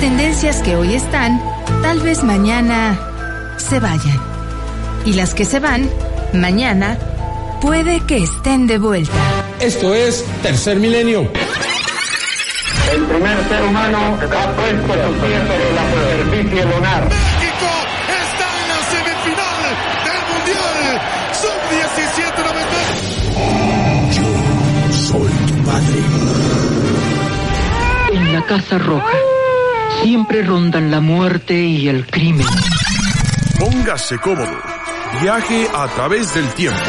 tendencias que hoy están, tal vez mañana se vayan. Y las que se van, mañana, puede que estén de vuelta. Esto es Tercer Milenio. El primer ser humano ha puesto su pie sobre la superficie lunar. México está en la semifinal del Mundial Sub-17 Yo soy tu padre. En la Casa Roja siempre rondan la muerte y el crimen. Póngase cómodo. Viaje a través del tiempo.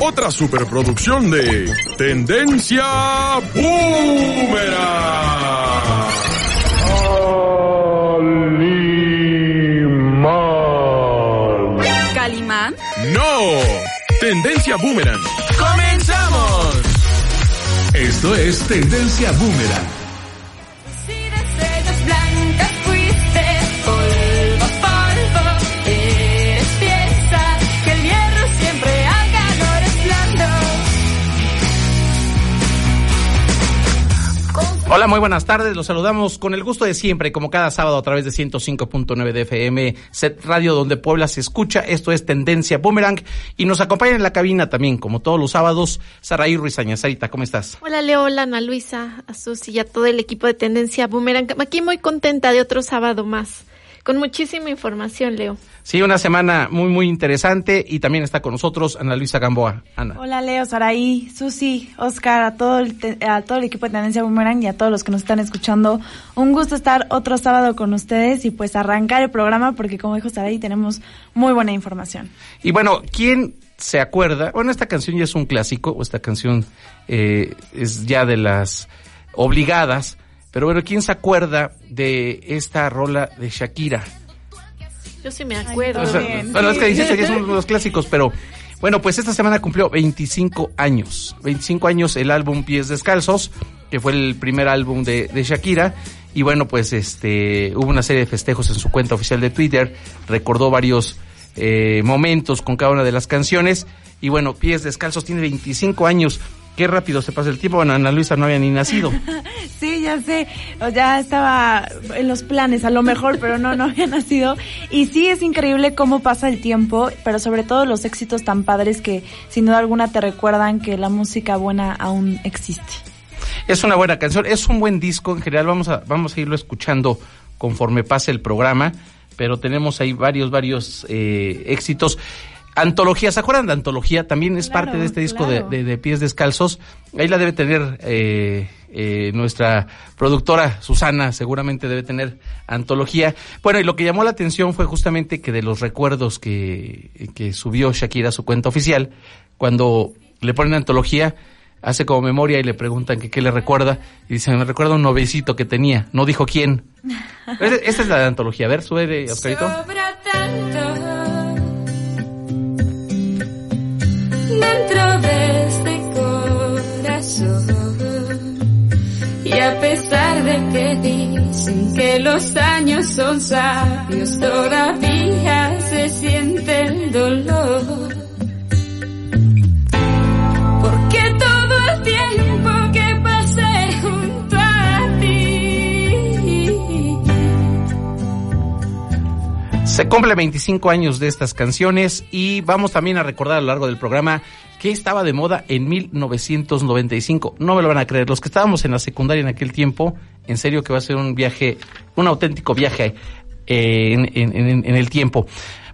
Otra superproducción de Tendencia Boomerang. ¿Calimán? No, Tendencia Boomerang. ¡Comenzamos! Esto es Tendencia Boomerang. Hola, muy buenas tardes. Los saludamos con el gusto de siempre, como cada sábado a través de 105.9 de FM, Set Radio, donde Puebla se escucha. Esto es Tendencia Boomerang. Y nos acompaña en la cabina también, como todos los sábados, Saraí Ruizaña. Sarita, ¿cómo estás? Hola Leo, Ana Luisa, a Susi y a todo el equipo de Tendencia Boomerang. Aquí muy contenta de otro sábado más, con muchísima información, Leo. Sí, una semana muy, muy interesante y también está con nosotros Ana Luisa Gamboa. Ana. Hola Leo, Saraí, Susi, Oscar, a todo, el te- a todo el equipo de Tendencia Boomerang y a todos los que nos están escuchando. Un gusto estar otro sábado con ustedes y pues arrancar el programa porque como dijo Saraí tenemos muy buena información. Y bueno, ¿quién se acuerda? Bueno, esta canción ya es un clásico, o esta canción eh, es ya de las obligadas, pero bueno, ¿quién se acuerda de esta rola de Shakira? Yo sí me acuerdo. O sea, bien, bueno, es que insisto, ya son los clásicos, pero bueno, pues esta semana cumplió 25 años. 25 años el álbum Pies Descalzos, que fue el primer álbum de, de Shakira. Y bueno, pues este hubo una serie de festejos en su cuenta oficial de Twitter. Recordó varios eh, momentos con cada una de las canciones. Y bueno, Pies Descalzos tiene 25 años. Qué rápido se pasa el tiempo. Bueno, Ana Luisa no había ni nacido. Sí, ya sé, o ya estaba en los planes a lo mejor, pero no, no había nacido. Y sí, es increíble cómo pasa el tiempo, pero sobre todo los éxitos tan padres que sin duda alguna te recuerdan que la música buena aún existe. Es una buena canción, es un buen disco en general, vamos a, vamos a irlo escuchando conforme pase el programa, pero tenemos ahí varios, varios eh, éxitos. Antología, ¿se acuerdan de Antología? También es Claro, parte de este disco claro. de, de- de Pies Descalzos. Ahí la debe tener eh, eh, nuestra productora Susana, seguramente debe tener Antología. Bueno, y lo que llamó la atención fue justamente que de los recuerdos que, que subió Shakira a su cuenta oficial, cuando le ponen Antología, hace como memoria y le preguntan que qué le recuerda y dice, me recuerda un novecito que tenía, no dijo quién. Esta es la de antología, a ver, sube de Oscarito. Sobra tanto dentro de este corazón. Y a pesar de que dicen que los años son sabios, todavía se siente el dolor. Se cumple 25 años de estas canciones y vamos también a recordar a lo largo del programa que estaba de moda en 1995. No me lo van a creer, los que estábamos en la secundaria en aquel tiempo, en serio que va a ser un viaje, un auténtico viaje eh, en, en- en- en el tiempo.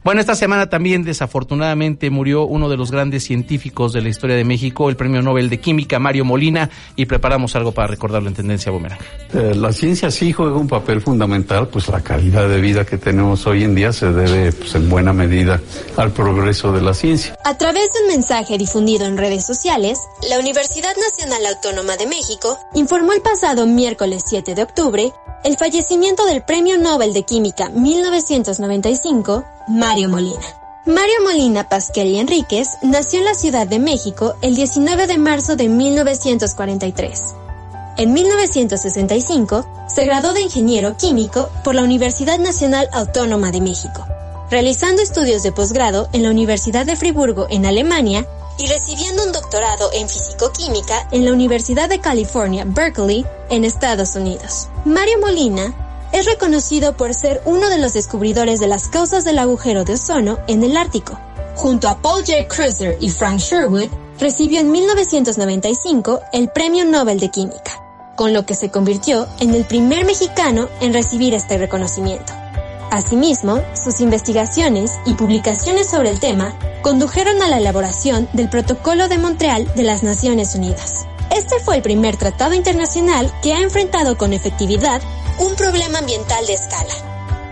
Bueno, esta semana también desafortunadamente murió uno de los grandes científicos de la historia de México, el premio Nobel de Química, Mario Molina, y preparamos algo para recordarlo en Tendencia Boomerang. Eh, la ciencia sí juega un papel fundamental, pues la calidad de vida que tenemos hoy en día se debe pues, en buena medida al progreso de la ciencia. A través de un mensaje difundido en redes sociales, la Universidad Nacional Autónoma de México informó el pasado miércoles 7 de octubre el fallecimiento del Premio Nobel de Química 1995, Mario Molina. Mario Molina Pasquel y Enríquez nació en la Ciudad de México el 19 de marzo de 1943. En 1965 se graduó de ingeniero químico por la Universidad Nacional Autónoma de México, realizando estudios de posgrado en la Universidad de Friburgo en Alemania y recibiendo un doctorado en fisicoquímica en la Universidad de California, Berkeley, en Estados Unidos. Mario Molina es reconocido por ser uno de los descubridores de las causas del agujero de ozono en el Ártico. Junto a Paul J. Cruiser y Frank Sherwood, recibió en 1995 el Premio Nobel de Química, con lo que se convirtió en el primer mexicano en recibir este reconocimiento. Asimismo, sus investigaciones y publicaciones sobre el tema condujeron a la elaboración del Protocolo de Montreal de las Naciones Unidas. Este fue el primer tratado internacional que ha enfrentado con efectividad un problema ambiental de escala.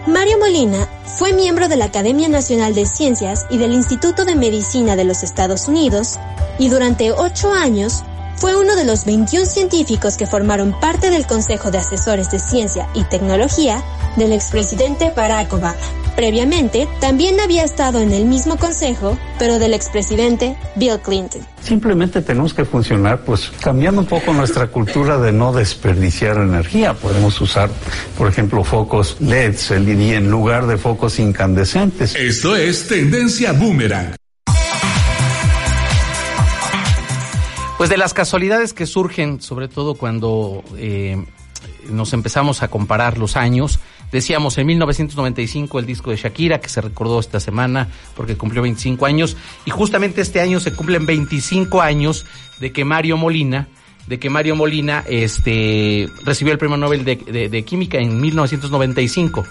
Mario Molina fue miembro de la Academia Nacional de Ciencias y del Instituto de Medicina de los Estados Unidos y durante ocho años fue uno de los 21 científicos que formaron parte del Consejo de Asesores de Ciencia y Tecnología del expresidente Barack Obama. Previamente, también había estado en el mismo consejo, pero del expresidente Bill Clinton. Simplemente tenemos que funcionar, pues cambiando un poco nuestra cultura de no desperdiciar energía. Podemos usar, por ejemplo, focos LEDs LED en lugar de focos incandescentes. Esto es Tendencia Boomerang. Pues de las casualidades que surgen, sobre todo cuando eh, nos empezamos a comparar los años, decíamos en 1995 el disco de Shakira, que se recordó esta semana porque cumplió 25 años, y justamente este año se cumplen 25 años de que Mario Molina, de que Mario Molina este, recibió el premio Nobel de, de- de Química en 1995.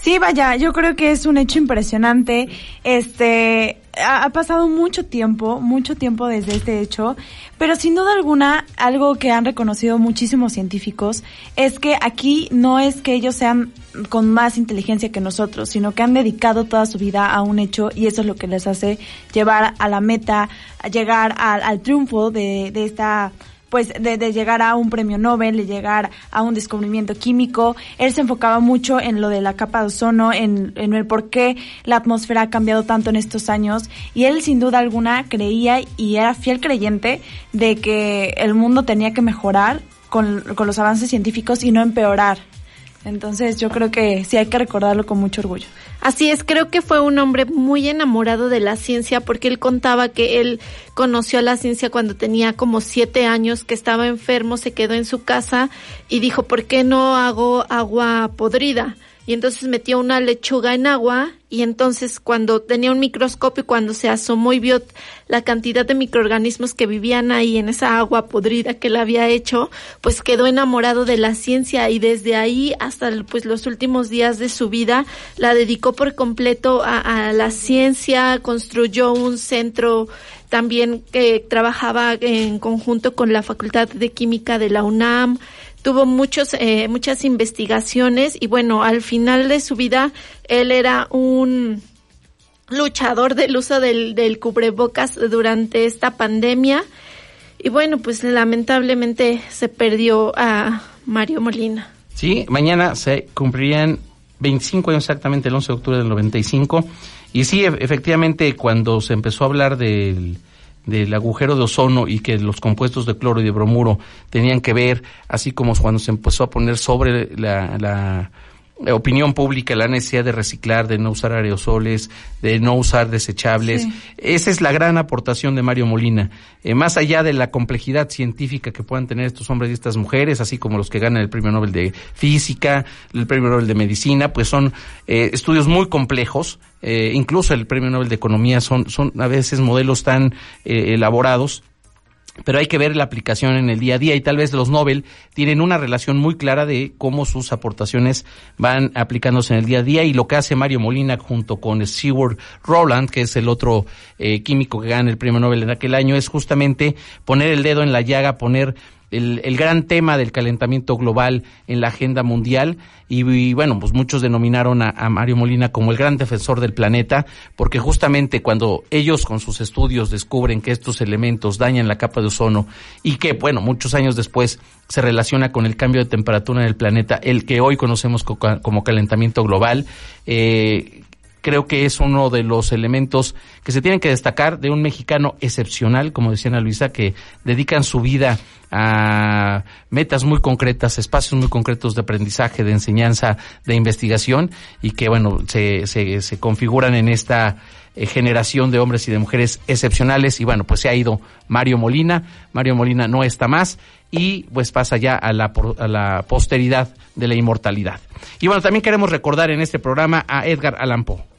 Sí, vaya, yo creo que es un hecho impresionante. Este, ha, pasado mucho tiempo, mucho tiempo desde este hecho, pero sin duda alguna, algo que han reconocido muchísimos científicos es que aquí no es que ellos sean con más inteligencia que nosotros, sino que han dedicado toda su vida a un hecho y eso es lo que les hace llevar a la meta, llegar al, al triunfo de, de esta pues de, de llegar a un premio Nobel, de llegar a un descubrimiento químico. Él se enfocaba mucho en lo de la capa de ozono, en, en el por qué la atmósfera ha cambiado tanto en estos años. Y él sin duda alguna creía y era fiel creyente de que el mundo tenía que mejorar con, con los avances científicos y no empeorar. Entonces yo creo que sí hay que recordarlo con mucho orgullo. Así es, creo que fue un hombre muy enamorado de la ciencia porque él contaba que él conoció a la ciencia cuando tenía como siete años, que estaba enfermo, se quedó en su casa y dijo, ¿por qué no hago agua podrida? Y entonces metió una lechuga en agua y entonces cuando tenía un microscopio, cuando se asomó y vio la cantidad de microorganismos que vivían ahí en esa agua podrida que él había hecho, pues quedó enamorado de la ciencia y desde ahí hasta pues los últimos días de su vida la dedicó por completo a, a la ciencia, construyó un centro también que trabajaba en conjunto con la Facultad de Química de la UNAM, tuvo muchos, eh, muchas investigaciones y bueno, al final de su vida él era un luchador del uso del, del cubrebocas durante esta pandemia y bueno, pues lamentablemente se perdió a Mario Molina. Sí, mañana se cumplirían 25 años exactamente, el 11 de octubre del 95. Y sí, e- efectivamente, cuando se empezó a hablar del, del agujero de ozono y que los compuestos de cloro y de bromuro tenían que ver, así como cuando se empezó a poner sobre la, la opinión pública la necesidad de reciclar, de no usar aerosoles, de no usar desechables. Sí. Esa es la gran aportación de Mario Molina. Eh, más allá de la complejidad científica que puedan tener estos hombres y estas mujeres, así como los que ganan el Premio Nobel de Física, el Premio Nobel de Medicina, pues son eh, estudios muy complejos. Eh, incluso el Premio Nobel de Economía son, son a veces modelos tan eh, elaborados pero hay que ver la aplicación en el día a día y tal vez los Nobel tienen una relación muy clara de cómo sus aportaciones van aplicándose en el día a día y lo que hace Mario Molina junto con Stewart Rowland, que es el otro eh, químico que gana el premio Nobel en aquel año, es justamente poner el dedo en la llaga, poner el, el gran tema del calentamiento global en la agenda mundial. Y, bueno, pues muchos denominaron a, a Mario Molina como el gran defensor del planeta porque justamente cuando ellos con sus estudios descubren que estos elementos dañan la capa de ozono y que, bueno, muchos años después se relaciona con el cambio de temperatura en el planeta, el que hoy conocemos co- como calentamiento global, eh, creo que es uno de los elementos que se tienen que destacar de un mexicano excepcional, como decía Ana Luisa, que dedican su vida a metas muy concretas, espacios muy concretos de aprendizaje, de enseñanza, de investigación y que, bueno, se, se, se configuran en esta eh, generación de hombres y de mujeres excepcionales. Y bueno, pues se ha ido Mario Molina. Mario Molina no está más y pues pasa ya a la, a la posteridad de la inmortalidad. Y bueno, también queremos recordar en este programa a Edgar Allan Poe.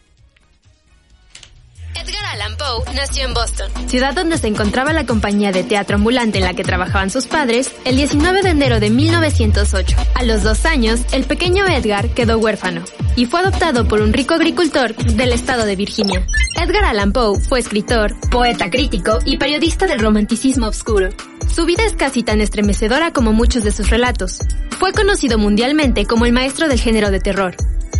Edgar Allan Poe nació en Boston, ciudad donde se encontraba la compañía de teatro ambulante en la que trabajaban sus padres, el 19 de enero de 1908. A los dos años, el pequeño Edgar quedó huérfano y fue adoptado por un rico agricultor del estado de Virginia. Edgar Allan Poe fue escritor, poeta crítico y periodista del romanticismo oscuro. Su vida es casi tan estremecedora como muchos de sus relatos. Fue conocido mundialmente como el maestro del género de terror.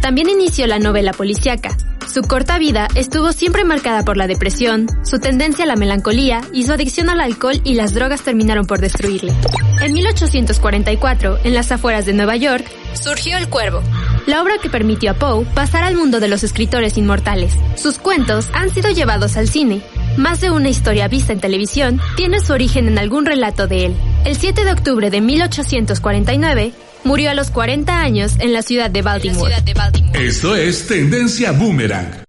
También inició la novela policíaca. Su corta vida estuvo siempre marcada por la depresión, su tendencia a la melancolía y su adicción al alcohol y las drogas terminaron por destruirle. En 1844, en las afueras de Nueva York, surgió El Cuervo, la obra que permitió a Poe pasar al mundo de los escritores inmortales. Sus cuentos han sido llevados al cine. Más de una historia vista en televisión tiene su origen en algún relato de él. El 7 de octubre de 1849, murió a los 40 años en la ciudad de Baltimore. Esto es Tendencia Boomerang.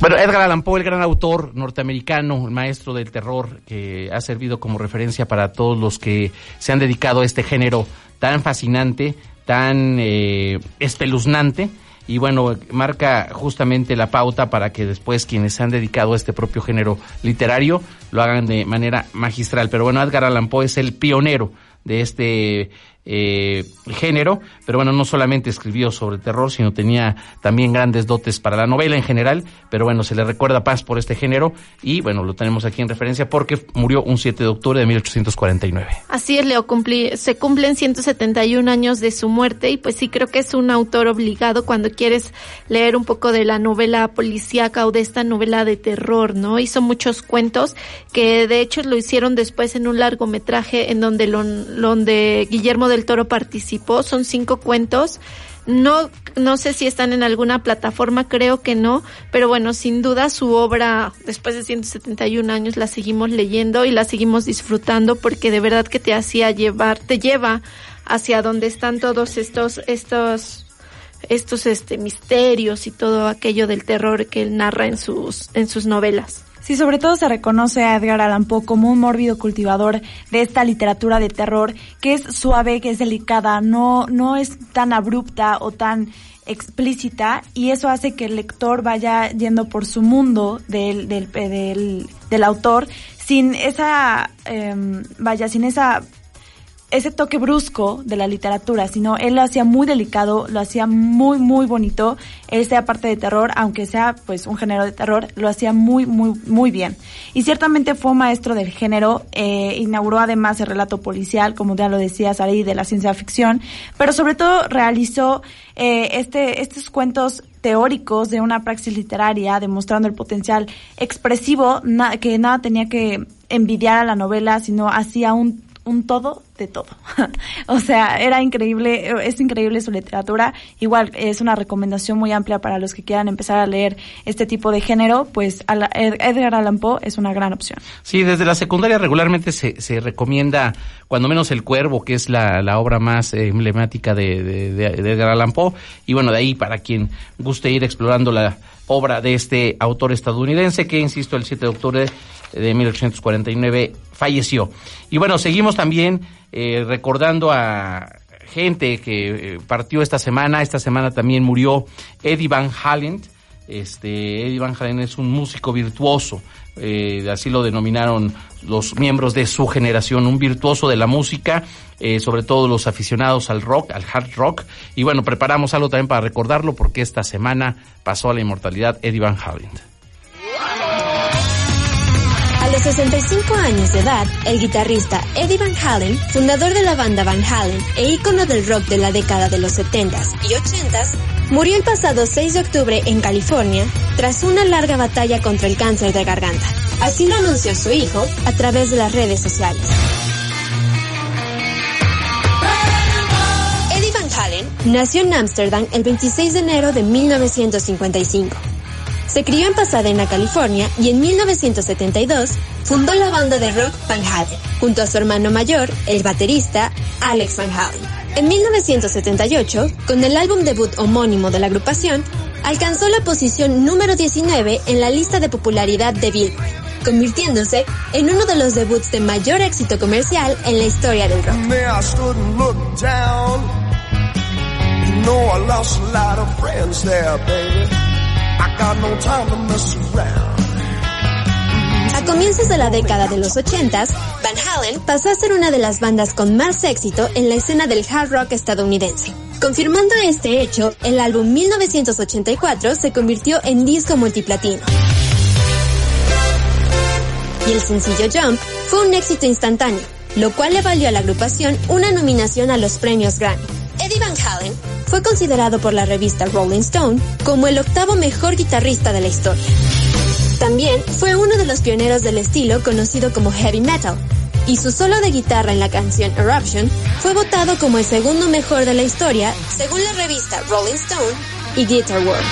Bueno, Edgar Allan Poe, el gran autor norteamericano, el maestro del terror, que ha servido como referencia para todos los que se han dedicado a este género tan fascinante, tan eh, espeluznante. Y bueno, marca justamente la pauta para que después quienes se han dedicado a este propio género literario lo hagan de manera magistral. Pero bueno, Edgar Allan Poe es el pionero de este eh, género, pero bueno, no solamente escribió sobre terror, sino tenía también grandes dotes para la novela en general, pero bueno, se le recuerda paz por este género y bueno, lo tenemos aquí en referencia porque murió un 7 de octubre de 1849. Así es, Leo, cumplí- se cumplen 171 años de su muerte y pues sí creo que es un autor obligado cuando quieres leer un poco de la novela policíaca o de esta novela de terror, ¿no? Hizo muchos cuentos que de hecho lo hicieron después en un largometraje en donde, lo- donde Guillermo del Toro participó, son cinco cuentos. No, no sé si están en alguna plataforma, creo que no, pero bueno, sin duda su obra, después de 171 años, la seguimos leyendo y la seguimos disfrutando porque de verdad que te hacía llevar, te lleva hacia donde están todos estos, estos, estos este misterios y todo aquello del terror que él narra en sus, en sus novelas. Sí, sobre todo se reconoce a Edgar Allan Poe como un mórbido cultivador de esta literatura de terror que es suave, que es delicada, no, no es tan abrupta o tan explícita y eso hace que el lector vaya yendo por su mundo del, del, eh, del, del autor sin esa, em, vaya, sin esa ese toque brusco de la literatura, sino él lo hacía muy delicado, lo hacía muy, muy bonito. Esta parte de terror, aunque sea pues un género de terror, lo hacía muy, muy, muy bien. Y ciertamente fue maestro del género, eh, inauguró además el relato policial, como ya lo decía Sari, de la ciencia ficción, pero sobre todo realizó eh, este, estos cuentos teóricos de una praxis literaria, demostrando el potencial expresivo, na- que nada tenía que envidiar a la novela, sino hacía un un todo de todo. o sea, era increíble, es increíble su literatura. Igual es una recomendación muy amplia para los que quieran empezar a leer este tipo de género, pues Edgar Allan Poe es una gran opción. Sí, desde la secundaria regularmente se, se recomienda, cuando menos El Cuervo, que es la, la obra más eh, emblemática de, de- de Edgar Allan Poe. Y bueno, de ahí para quien guste ir explorando la obra de este autor estadounidense, que insisto, el 7 de octubre de 1849 falleció. Y bueno, seguimos también eh, recordando a gente que eh, partió esta semana. Esta semana también murió Eddie Van Halen. Este, Eddie Van Halen es un músico virtuoso, eh, así lo denominaron los miembros de su generación, un virtuoso de la música, sobre todo los aficionados al rock, al hard rock. Y bueno, preparamos algo también para recordarlo porque esta semana pasó a la inmortalidad Eddie Van Halen. A los 65 años de edad, el guitarrista Eddie Van Halen, fundador de la banda Van Halen e ícono del rock de la década de los 70s y 80s, murió el pasado 6 de octubre en California tras una larga batalla contra el cáncer de garganta. Así lo anunció su hijo a través de las redes sociales. Eddie Van Halen nació en Ámsterdam el 26 de enero de 1955. Se crió en Pasadena, California, y en 1972 fundó la banda de rock Van Halen, junto a su hermano mayor, el baterista Alex Van Halen. En 1978, con el álbum debut homónimo de la agrupación, alcanzó la posición número 19 en la lista de popularidad de Billboard, convirtiéndose en uno de los debuts de mayor éxito comercial en la historia del rock. A comienzos de la década de los 80s, Van Halen pasó a ser una de las bandas con más éxito en la escena del hard rock estadounidense. Confirmando este hecho, el álbum 1984 se convirtió en disco multiplatino. Y el sencillo Jump fue un éxito instantáneo, lo cual le valió a la agrupación una nominación a los premios Grammy. Van Halen fue considerado por la revista Rolling Stone como el octavo mejor guitarrista de la historia. También fue uno de los pioneros del estilo conocido como heavy metal, y su solo de guitarra en la canción Eruption fue votado como el segundo mejor de la historia según la revista Rolling Stone y Guitar World.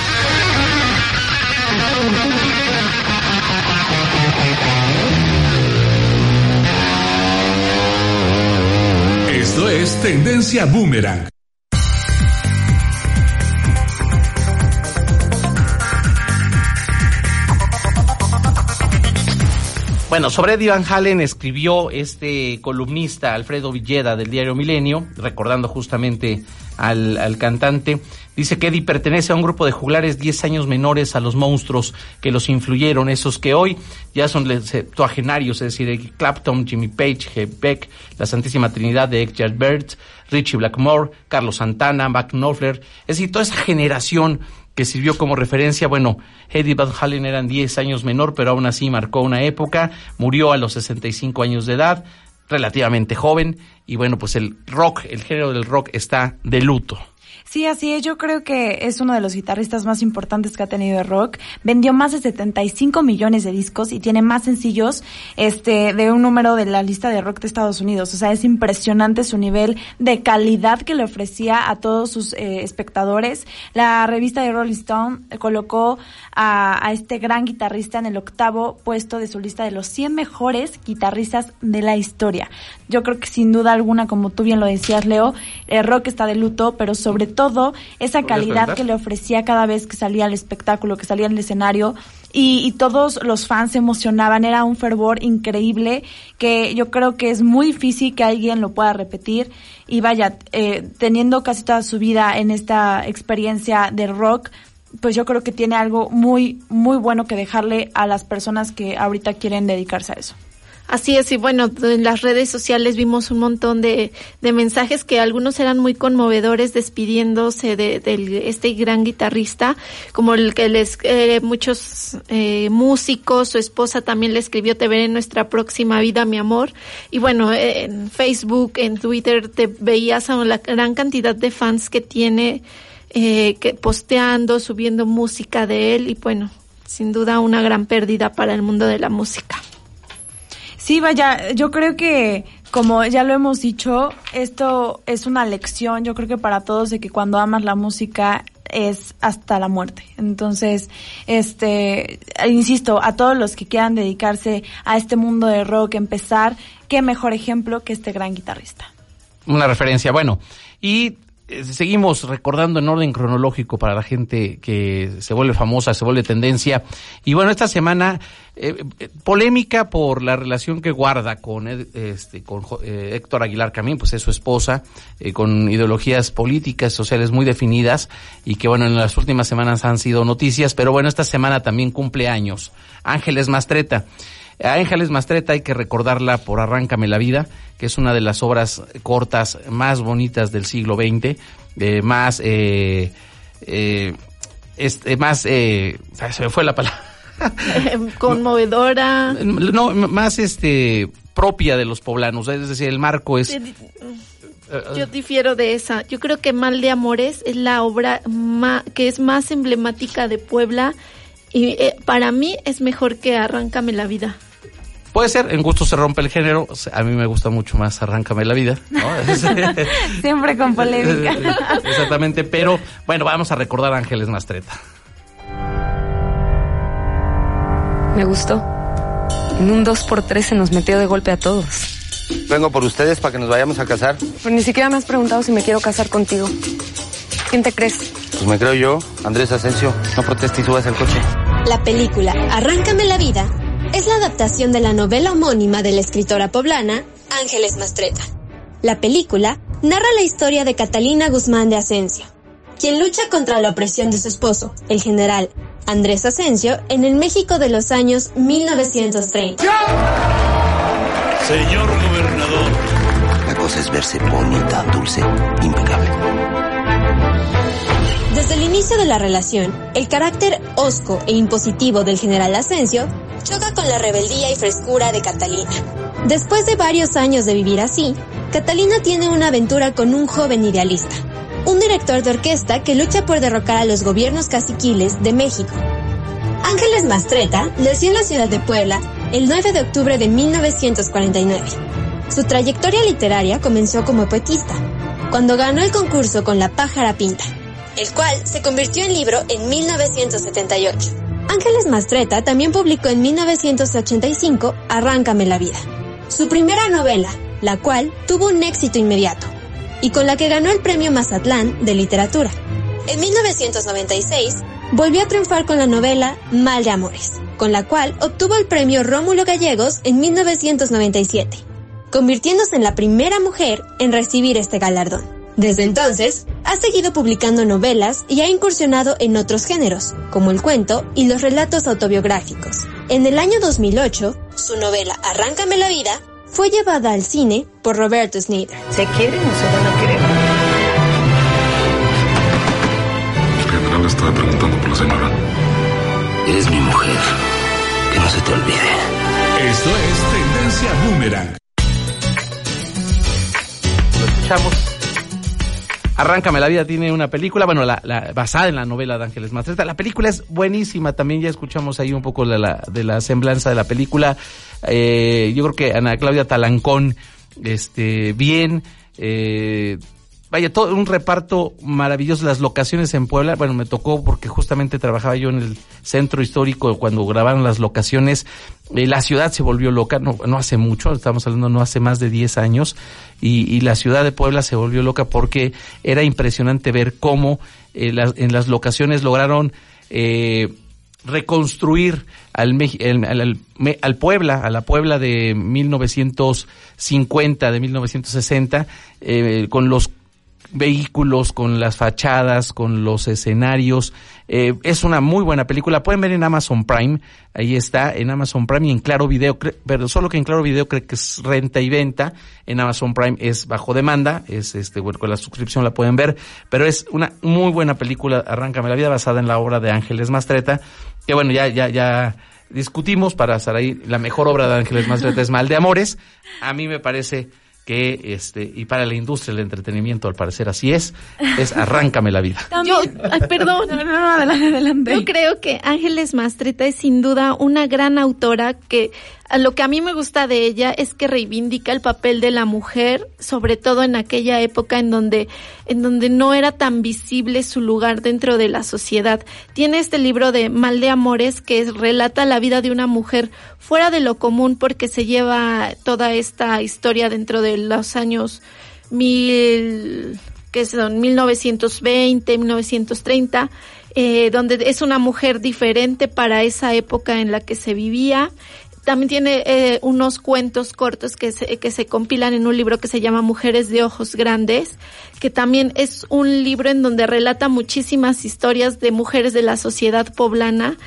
Esto es Tendencia Boomerang. Bueno, sobre Eddie Van Halen escribió este columnista Alfredo Villeda del diario Milenio, recordando justamente al, al cantante. Dice que Eddie pertenece a un grupo de juglares 10 años menores a los monstruos que los influyeron, esos que hoy ya son septuagenarios, es decir, Clapton, Jimmy Page, Jeff Beck, la Santísima Trinidad de Edgar Bird, Richie Blackmore, Carlos Santana, Mac Knopfler, es decir, toda esa generación que sirvió como referencia. Bueno, Eddie Van Halen eran 10 años menor, pero aún así marcó una época. Murió a los 65 años de edad, relativamente joven. Y bueno, pues el rock, el género del rock está de luto. Sí, así es. Yo creo que es uno de los guitarristas más importantes que ha tenido el rock. Vendió más de 75 millones de discos y tiene más sencillos este de un número de la lista de rock de Estados Unidos. O sea, es impresionante su nivel de calidad que le ofrecía a todos sus eh, espectadores. La revista de Rolling Stone colocó a, este gran guitarrista en el octavo puesto de su lista de los 100 mejores guitarristas de la historia. Yo creo que sin duda alguna, como tú bien lo decías, Leo, el rock está de luto, pero sobre todo esa ¿Podrías calidad que le ofrecía cada vez que salía al espectáculo, que salía al escenario. Y, y todos los fans se emocionaban, era un fervor increíble que yo creo que es muy difícil que alguien lo pueda repetir. Y vaya, eh, teniendo casi toda su vida en esta experiencia de rock, pues yo creo que tiene algo muy, muy bueno que dejarle a las personas que ahorita quieren dedicarse a eso. Así es, y bueno, en las redes sociales vimos un montón de, de mensajes que algunos eran muy conmovedores despidiéndose de, de este gran guitarrista, como el que les, eh, muchos eh, músicos, su esposa también le escribió, te veré en nuestra próxima vida, mi amor. Y bueno, en Facebook, en Twitter, te veías a la gran cantidad de fans que tiene, eh, que posteando, subiendo música de él, y bueno, sin duda una gran pérdida para el mundo de la música. Sí, vaya, yo creo que, como ya lo hemos dicho, esto es una lección, yo creo que para todos, de que cuando amas la música es hasta la muerte. Entonces, este, insisto, a todos los que quieran dedicarse a este mundo de rock, empezar, qué mejor ejemplo que este gran guitarrista. Una referencia, bueno. Y seguimos recordando en orden cronológico para la gente que se vuelve famosa, se vuelve tendencia. Y bueno, esta semana eh, eh, polémica por la relación que guarda con este con eh, Héctor Aguilar Camín, pues es su esposa, eh, con ideologías políticas, sociales muy definidas y que bueno, en las últimas semanas han sido noticias, pero bueno, esta semana también cumple años. Ángeles Mastreta. A Ángeles Mastreta hay que recordarla por Arráncame la vida, que es una de las obras cortas más bonitas del siglo XX, eh, más, eh, eh, este, más, eh, se me fue la palabra. Conmovedora. No, más este propia de los poblanos, es decir, el marco es... Yo difiero de esa. Yo creo que Mal de Amores es la obra que es más emblemática de Puebla y eh, para mí es mejor que Arráncame la vida. Puede ser, en gusto se rompe el género, a mí me gusta mucho más Arráncame la vida, ¿no? Siempre con polémica. Exactamente, pero bueno, vamos a recordar a Ángeles Mastreta. Me gustó. En un 2x3 se nos metió de golpe a todos. Vengo por ustedes para que nos vayamos a casar. Pero ni siquiera me has preguntado si me quiero casar contigo. ¿Quién te crees? Pues me creo yo, Andrés Asensio. No proteste y subas al coche. La película Arráncame la vida es la adaptación de la novela homónima de la escritora poblana Ángeles Mastreta. La película narra la historia de Catalina Guzmán de Asensio, quien lucha contra la opresión de su esposo, el general Andrés Asensio, en el México de los años 1930. Señor gobernador. La cosa es verse bonita, dulce, impecable. Desde el inicio de la relación, el carácter hosco e impositivo del general Asensio choca con la rebeldía y frescura de Catalina. Después de varios años de vivir así, Catalina tiene una aventura con un joven idealista, un director de orquesta que lucha por derrocar a los gobiernos caciquiles de México. Ángeles Mastreta nació en la ciudad de Puebla el 9 de octubre de 1949. Su trayectoria literaria comenzó como poetista, cuando ganó el concurso con La pájara pinta, el cual se convirtió en libro en 1978. Ángeles Mastreta también publicó en 1985 Arráncame la vida, su primera novela, la cual tuvo un éxito inmediato, y con la que ganó el premio Mazatlán de literatura. En 1996, volvió a triunfar con la novela Mal de Amores, con la cual obtuvo el premio Rómulo Gallegos en 1997, convirtiéndose en la primera mujer en recibir este galardón. Desde entonces, ha seguido publicando novelas y ha incursionado en otros géneros, como el cuento y los relatos autobiográficos. En el año 2008, su novela Arráncame la vida fue llevada al cine por Roberto Snyder. ¿Se quieren o se van a querer? El general estaba preguntando por la señora. Eres mi mujer. Que no se te olvide. Esto es Tendencia Boomerang. Lo escuchamos. Arráncame la vida tiene una película, bueno, la, la- basada en la novela de Ángeles Mastreta. La película es buenísima, también ya escuchamos ahí un poco de la, de la semblanza de la película. Eh, yo creo que Ana Claudia Talancón, este, bien, eh, vaya, todo un reparto maravilloso, las locaciones en Puebla, bueno, me tocó porque justamente trabajaba yo en el centro histórico cuando grabaron las locaciones, eh, la ciudad se volvió loca, no, no hace mucho, estamos hablando no hace más de 10 años, y, y la ciudad de Puebla se volvió loca porque era impresionante ver cómo eh, en las locaciones lograron eh, reconstruir al, al, al Puebla, a la Puebla de 1950, de 1960, eh, con los vehículos, con las fachadas, con los escenarios. Eh, es una muy buena película. Pueden ver en Amazon Prime. Ahí está, en Amazon Prime y en Claro Video. Pero solo que en Claro Video creo que es renta y venta. En Amazon Prime es bajo demanda. Es este, bueno, con la suscripción la pueden ver. Pero es una muy buena película. Arráncame la vida basada en la obra de Ángeles Mastreta. Que bueno, ya, ya, ya discutimos para Saraí. La mejor obra de Ángeles Mastreta es Mal de Amores. A mí me parece que este y para la industria del entretenimiento al parecer así es es arráncame la vida Yo, ay, perdón. No, no, no, adelante, adelante. Yo creo que Ángeles Mastreta es sin duda una gran autora que lo que a mí me gusta de ella es que reivindica el papel de la mujer, sobre todo en aquella época en donde en donde no era tan visible su lugar dentro de la sociedad. Tiene este libro de Mal de Amores que relata la vida de una mujer fuera de lo común porque se lleva toda esta historia dentro de los años mil que son 1920, 1930, eh, donde es una mujer diferente para esa época en la que se vivía. También tiene eh, unos cuentos cortos que se, que se compilan en un libro que se llama Mujeres de Ojos Grandes, que también es un libro en donde relata muchísimas historias de mujeres de la sociedad poblana.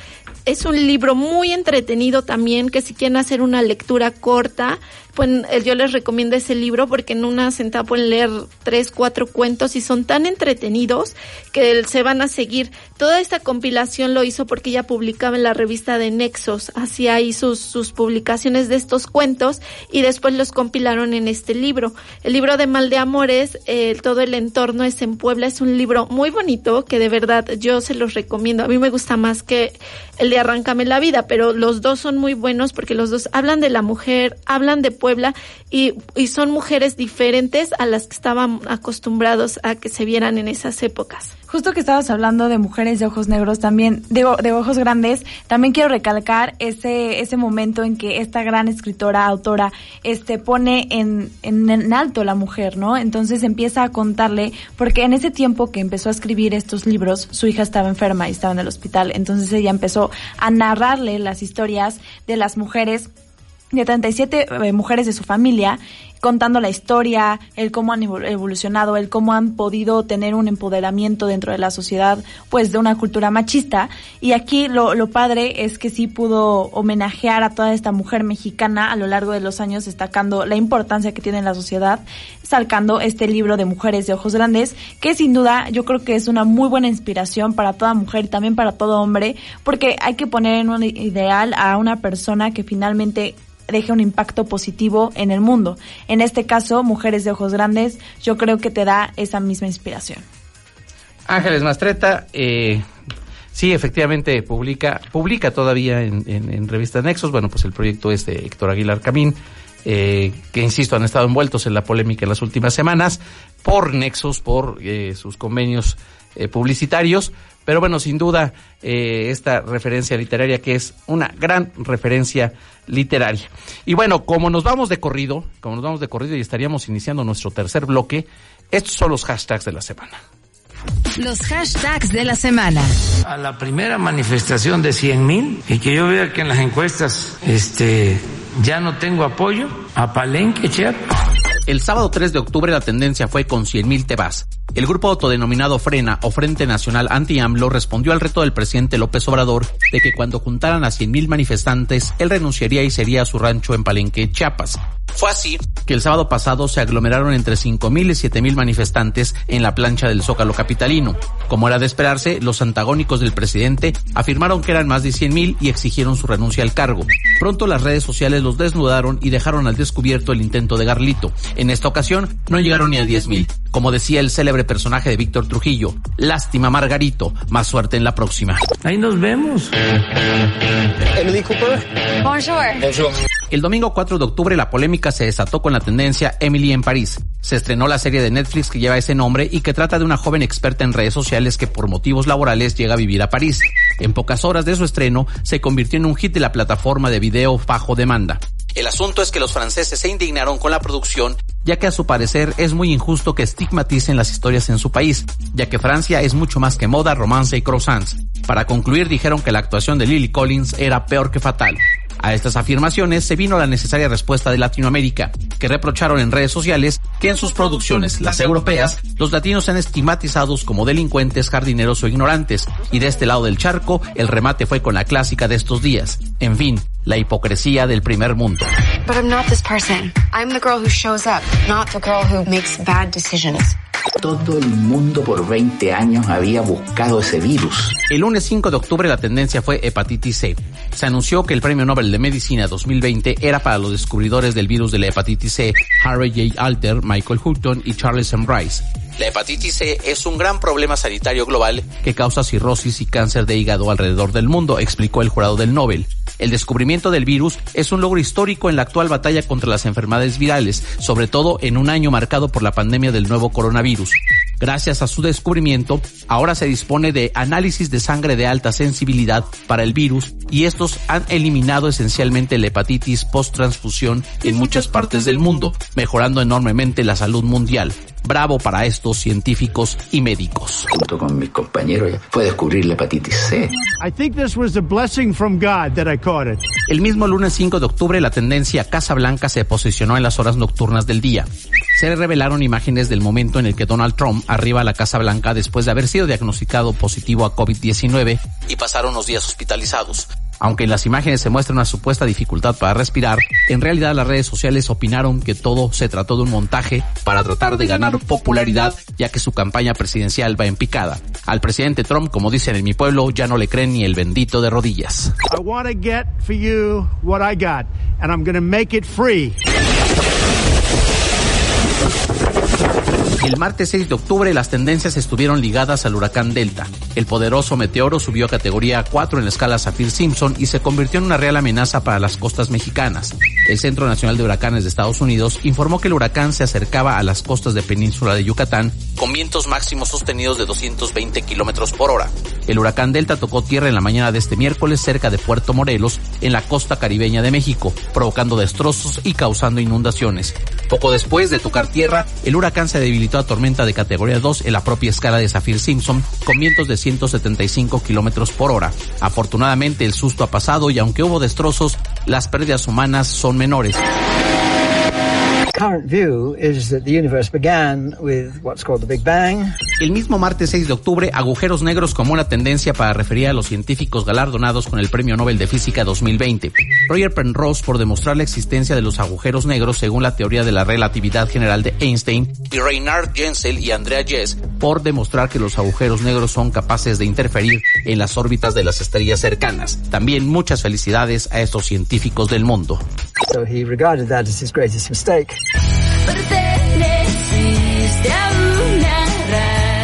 Es un libro muy entretenido también, que si quieren hacer una lectura corta, pues yo les recomiendo ese libro porque en una sentada pueden leer tres, cuatro cuentos y son tan entretenidos que se van a seguir. Toda esta compilación lo hizo porque ella publicaba en la revista de Nexos, hacía ahí sus, sus publicaciones de estos cuentos y después los compilaron en este libro. El libro de Mal de Amores, eh, todo el entorno es en Puebla, es un libro muy bonito que de verdad yo se los recomiendo. A mí me gusta más que el de Arráncame la vida, pero los dos son muy buenos porque los dos hablan de la mujer, hablan de Puebla y, y son mujeres diferentes a las que estaban acostumbrados a que se vieran en esas épocas. Justo que estabas hablando de mujeres de ojos negros también, de, ojos grandes, también quiero recalcar ese, ese momento en que esta gran escritora, autora, este, pone en, en, en alto la mujer, ¿no? Entonces empieza a contarle, porque en ese tiempo que empezó a escribir estos libros, su hija estaba enferma y estaba en el hospital, entonces ella empezó a narrarle las historias de las mujeres de 37 eh, mujeres de su familia contando la historia, el cómo han evol- evolucionado, el cómo han podido tener un empoderamiento dentro de la sociedad, pues de una cultura machista. Y aquí lo, lo padre es que sí pudo homenajear a toda esta mujer mexicana a lo largo de los años, destacando la importancia que tiene en la sociedad, sacando este libro de Mujeres de Ojos Grandes, que sin duda yo creo que es una muy buena inspiración para toda mujer y también para todo hombre, porque hay que poner en un ideal a una persona que finalmente deje un impacto positivo en el mundo. En este caso, Mujeres de Ojos Grandes, yo creo que te da esa misma inspiración. Ángeles Mastreta, eh, sí, efectivamente publica, publica todavía en, en, revista Nexos, bueno, pues el proyecto es de Héctor Aguilar Camín, eh, que insisto, han estado envueltos en la polémica en las últimas semanas por Nexos, por eh, sus convenios eh, publicitarios, pero bueno, sin duda, eh, esta referencia literaria que es una gran referencia literaria. Y bueno, como nos vamos de corrido, como nos vamos de corrido y estaríamos iniciando nuestro tercer bloque, estos son los hashtags de la semana. Los hashtags de la semana. a la primera manifestación de 100 mil y que yo vea que en las encuestas este ya no tengo apoyo a Palenque, Chiapas. El sábado 3 de octubre la tendencia fue con 100.000 te vas. El grupo autodenominado Frena o Frente Nacional Anti-AMLO respondió al reto del presidente López Obrador de que cuando juntaran a 100.000 manifestantes, él renunciaría y sería a su rancho en Palenque, Chiapas. Fue así que el sábado pasado se aglomeraron entre 5.000 y 7.000 manifestantes en la plancha del Zócalo Capitalino. Como era de esperarse, los antagónicos del presidente afirmaron que eran más de 100.000 y exigieron su renuncia al cargo. Pronto las redes sociales los desnudaron y dejaron al descubierto el intento de Garlito. En esta ocasión no llegaron ni a 10.000. Como decía el célebre personaje de Víctor Trujillo, lástima Margarito, más suerte en la próxima. Ahí nos vemos. Emily Cooper. Bonjour. Bonjour. El domingo 4 de octubre la polémica se desató con la tendencia Emily en París. Se estrenó la serie de Netflix que lleva ese nombre y que trata de una joven experta en redes sociales que por motivos laborales llega a vivir a París. En pocas horas de su estreno se convirtió en un hit de la plataforma de video bajo demanda. El asunto es que los franceses se indignaron con la producción, ya que a su parecer es muy injusto que estigmaticen las historias en su país, ya que Francia es mucho más que moda, romance y croissants. Para concluir dijeron que la actuación de Lily Collins era peor que fatal. A estas afirmaciones se vino la necesaria respuesta de Latinoamérica, que reprocharon en redes sociales que en sus producciones, las europeas, los latinos sean estigmatizados como delincuentes, jardineros o ignorantes, y de este lado del charco, el remate fue con la clásica de estos días. En fin, la hipocresía del primer mundo. But I'm not this person. I'm the girl who shows up, not the girl who makes bad decisions. Todo el mundo por 20 años había buscado ese virus. El lunes 5 de octubre la tendencia fue hepatitis C. Se anunció que el Premio Nobel de Medicina 2020 era para los descubridores del virus de la hepatitis C, Harry J. Alter, Michael Houghton y Charles M. Rice. La hepatitis C es un gran problema sanitario global que causa cirrosis y cáncer de hígado alrededor del mundo, explicó el jurado del Nobel. El descubrimiento del virus es un logro histórico en la actual batalla contra las enfermedades virales, sobre todo en un año marcado por la pandemia del nuevo coronavirus. Gracias a su descubrimiento, ahora se dispone de análisis de sangre de alta sensibilidad para el virus y estos han eliminado esencialmente la hepatitis post-transfusión en muchas partes del mundo, mejorando enormemente la salud mundial. Bravo para estos científicos y médicos. Junto con mis compañeros fue descubrir la hepatitis C. I think this was a blessing from God that I caught it. El mismo lunes 5 de octubre la tendencia Casa Blanca se posicionó en las horas nocturnas del día. Se revelaron imágenes del momento en el que Donald Trump arriba a la Casa Blanca después de haber sido diagnosticado positivo a COVID-19 y pasar unos días hospitalizados. Aunque en las imágenes se muestra una supuesta dificultad para respirar, en realidad las redes sociales opinaron que todo se trató de un montaje para tratar de ganar popularidad, ya que su campaña presidencial va en picada. Al presidente Trump, como dicen en mi pueblo, ya no le creen ni el bendito de rodillas. El martes 6 de octubre las tendencias estuvieron ligadas al huracán Delta. El poderoso meteoro subió a categoría 4 en la escala Saffir-Simpson y se convirtió en una real amenaza para las costas mexicanas. El Centro Nacional de Huracanes de Estados Unidos informó que el huracán se acercaba a las costas de península de Yucatán con vientos máximos sostenidos de 220 kilómetros por hora. El huracán Delta tocó tierra en la mañana de este miércoles cerca de Puerto Morelos, en la costa caribeña de México, provocando destrozos y causando inundaciones. Poco después de tocar tierra, el huracán se debilitó tormenta de categoría 2 en la propia escala de Saffir-Simpson, con vientos de 175 kilómetros por hora. Afortunadamente, el susto ha pasado y aunque hubo destrozos, las pérdidas humanas son menores. El mismo martes 6 de octubre, agujeros negros como una tendencia para referir a los científicos galardonados con el Premio Nobel de Física 2020. Roger Penrose por demostrar la existencia de los agujeros negros según la teoría de la relatividad general de Einstein y Reinhard Genzel y Andrea Jess por demostrar que los agujeros negros son capaces de interferir en las órbitas de las estrellas cercanas. También muchas felicidades a estos científicos del mundo. So he regarded that as his greatest mistake.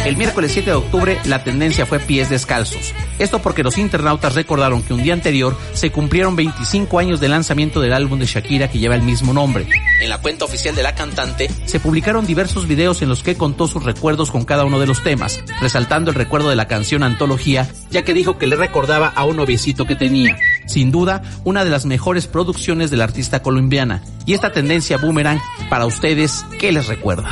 El miércoles 7 de octubre la tendencia fue pies descalzos. Esto porque los internautas recordaron que un día anterior se cumplieron 25 años del lanzamiento del álbum de Shakira que lleva el mismo nombre. En la cuenta oficial de la cantante se publicaron diversos videos en los que contó sus recuerdos con cada uno de los temas, resaltando el recuerdo de la canción Antología, ya que dijo que le recordaba a un noviecito que tenía. Sin duda, una de las mejores producciones de la artista colombiana. Y esta tendencia boomerang, para ustedes, ¿qué les recuerda?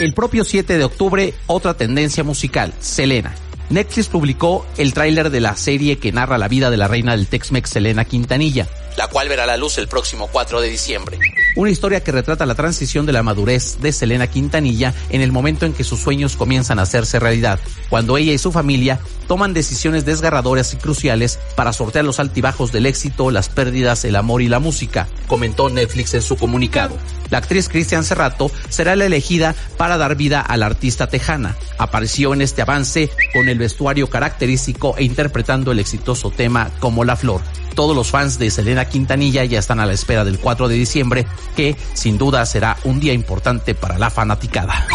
El propio 7 de octubre, otra tendencia musical, Selena. Netflix publicó el tráiler de la serie que narra la vida de la reina del Tex-Mex Selena Quintanilla, la cual verá la luz el próximo 4 de diciembre. Una historia que retrata la transición de la madurez de Selena Quintanilla en el momento en que sus sueños comienzan a hacerse realidad, cuando ella y su familia toman decisiones desgarradoras y cruciales para sortear los altibajos del éxito, las pérdidas, el amor y la música, comentó Netflix en su comunicado. La actriz Cristian Serrato será la elegida para dar vida a la artista tejana. Apareció en este avance con el vestuario característico e interpretando el exitoso tema Como la Flor. Todos los fans de Selena Quintanilla ya están a la espera del 4 de diciembre, que sin duda será un día importante para la fanaticada.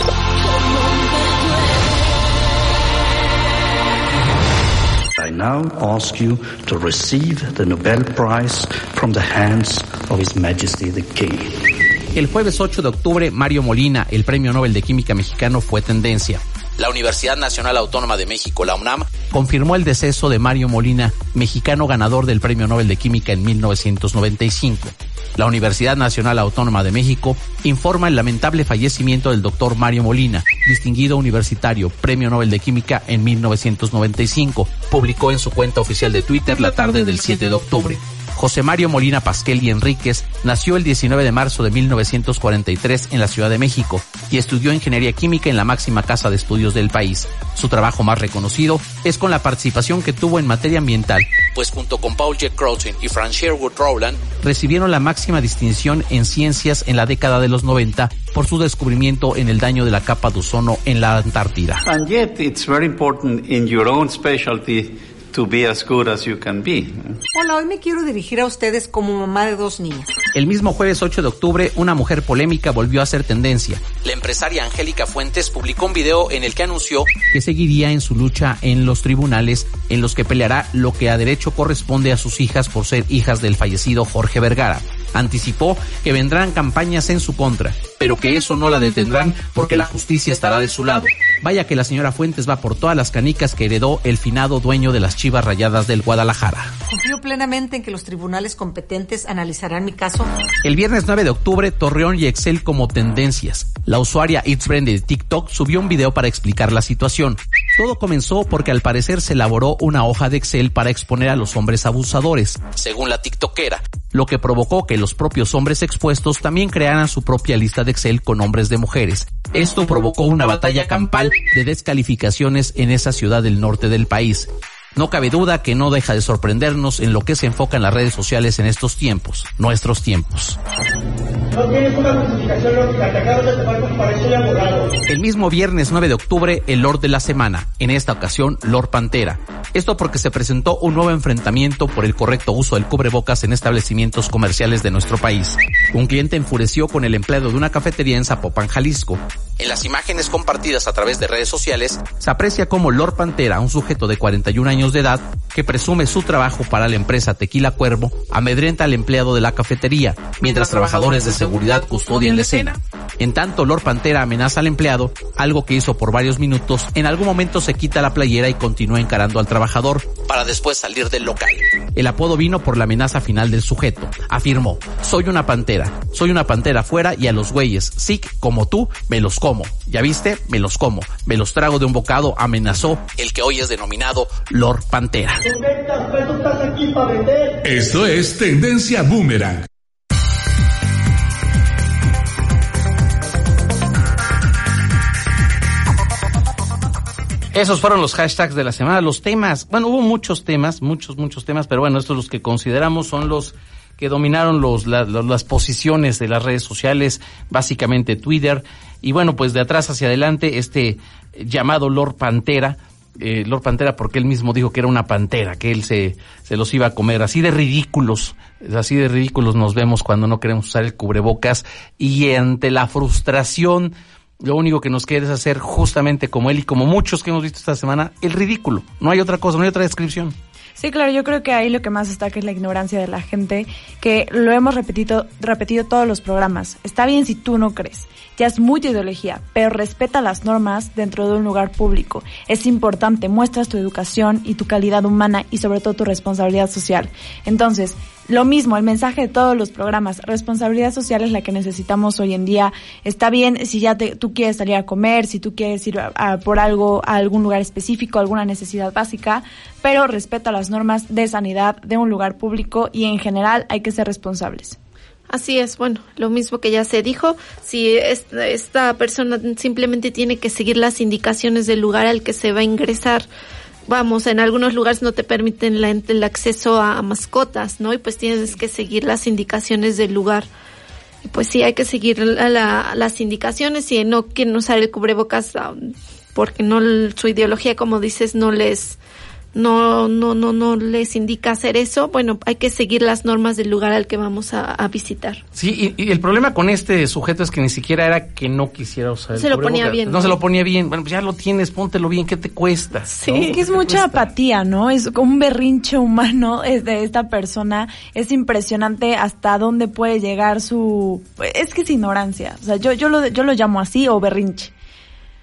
I now ask you to receive the Nobel Prize from the hands of His Majesty the King. El jueves 8 de octubre, Mario Molina, el Premio Nobel de Química mexicano, fue tendencia. La Universidad Nacional Autónoma de México, la UNAM, confirmó el deceso de Mario Molina, mexicano ganador del Premio Nobel de Química en 1995. La Universidad Nacional Autónoma de México informa el lamentable fallecimiento del doctor Mario Molina, distinguido universitario, Premio Nobel de Química en 1995. Publicó en su cuenta oficial de Twitter la tarde del 7 de octubre. José Mario Molina Pasquel y Enríquez nació el 19 de marzo de 1943 en la Ciudad de México y estudió ingeniería química en la máxima casa de estudios del país. Su trabajo más reconocido es con la participación que tuvo en materia ambiental, pues junto con Paul J. Croughton y Frank Sherwood Rowland recibieron la máxima distinción en ciencias en la década de los 90 por su descubrimiento en el daño de la capa de ozono en la Antártida. And yet, it's very important in your own specialty to be as good as you can be. Hola, hoy me quiero dirigir a ustedes como mamá de dos niñas. El mismo jueves 8 de octubre, una mujer polémica volvió a ser tendencia. La empresaria Angélica Fuentes publicó un video en el que anunció que seguiría en su lucha en los tribunales en los que peleará lo que a derecho corresponde a sus hijas por ser hijas del fallecido Jorge Vergara. Anticipó que vendrán campañas en su contra, pero que eso no la detendrán porque la justicia estará de su lado. Vaya que la señora Fuentes va por todas las canicas que heredó el finado dueño de las chivas rayadas del Guadalajara. Confío plenamente en que los tribunales competentes analizarán mi caso. El viernes 9 de octubre, Torreón y Excel como tendencias. La usuaria It's Brende de TikTok subió un video para explicar la situación. Todo comenzó porque al parecer se elaboró una hoja de Excel para exponer a los hombres abusadores, según la TikTokera, lo que provocó que los propios hombres expuestos también crearan su propia lista de Excel con nombres de mujeres. Esto provocó una batalla campal de descalificaciones en esa ciudad del norte del país. No cabe duda que no deja de sorprendernos en lo que se enfoca en las redes sociales en estos tiempos, nuestros tiempos. No tienes una justificación lógica, te acabas de tomar como para eso abogado. El mismo viernes 9 de octubre, el Lord de la semana, en esta ocasión Lord Pantera. Esto porque se presentó un nuevo enfrentamiento por el correcto uso del cubrebocas en establecimientos comerciales de nuestro país. Un cliente enfureció con el empleado de una cafetería en Zapopan, Jalisco. En las imágenes compartidas a través de redes sociales, se aprecia como Lord Pantera, un sujeto de 41 años de edad, que presume su trabajo para la empresa Tequila Cuervo, amedrenta al empleado de la cafetería, mientras trabajadores de seguridad custodian la escena. En tanto, Lord Pantera amenaza al empleado, algo que hizo por varios minutos, en algún momento se quita la playera y continúa encarando al trabajador, para después salir del local. El apodo vino por la amenaza final del sujeto. Afirmó, soy una pantera, soy una pantera afuera y a los güeyes, sí, como tú, me los como. ¿Ya viste? Me los como. Me los trago de un bocado, amenazó el que hoy es denominado Lord Pantera. Esto es Tendencia Boomerang. Esos fueron los hashtags de la semana, los temas. Bueno, hubo muchos temas, muchos, muchos temas, pero bueno, estos los que consideramos son los que dominaron los, la- la- las posiciones de las redes sociales, básicamente Twitter. Y bueno, pues de atrás hacia adelante, este llamado Lord Pantera, eh, Lord Pantera porque él mismo dijo que era una pantera, que él se, se los iba a comer. Así de ridículos, así de ridículos nos vemos cuando no queremos usar el cubrebocas y ante la frustración, lo único que nos queda es hacer justamente como él y como muchos que hemos visto esta semana, el ridículo. No hay otra cosa, no hay otra descripción. Sí, claro, yo creo que ahí lo que más destaca es la ignorancia de la gente, que lo hemos repetido, repetido todos los programas. Está bien si tú no crees, ya es mucha ideología, pero respeta las normas dentro de un lugar público. Es importante, muestras tu educación y tu calidad humana y sobre todo tu responsabilidad social. Entonces, lo mismo, el mensaje de todos los programas, responsabilidad social es la que necesitamos hoy en día. Está bien si ya te- tú quieres salir a comer, si tú quieres ir a- por algo a algún lugar específico, alguna necesidad básica, pero respeta las normas de sanidad de un lugar público y en general hay que ser responsables. Así es, bueno, lo mismo que ya se dijo, si es- esta persona simplemente tiene que seguir las indicaciones del lugar al que se va a ingresar. Vamos, en algunos lugares no te permiten la- el acceso a, mascotas, ¿no? Y pues tienes que seguir las indicaciones del lugar. Y pues sí, hay que seguir la- la- las indicaciones. Si no quieren usar el cubrebocas ah, porque no su ideología, como dices, no les no no no no les indica hacer eso, bueno, hay que seguir las normas del lugar al que vamos a, a visitar. Sí, y, y el problema con este sujeto es que ni siquiera era que no quisiera usar el Se lo ponía bien, No, ¿no? se lo ponía bien. Bueno, pues ya lo tienes, póntelo bien, ¿qué te cuesta? Sí, que es mucha apatía, ¿no? Es como un berrinche humano es de esta persona. Es impresionante hasta dónde puede llegar su... Es que es ignorancia. O sea, yo, yo, lo, yo lo llamo así o berrinche.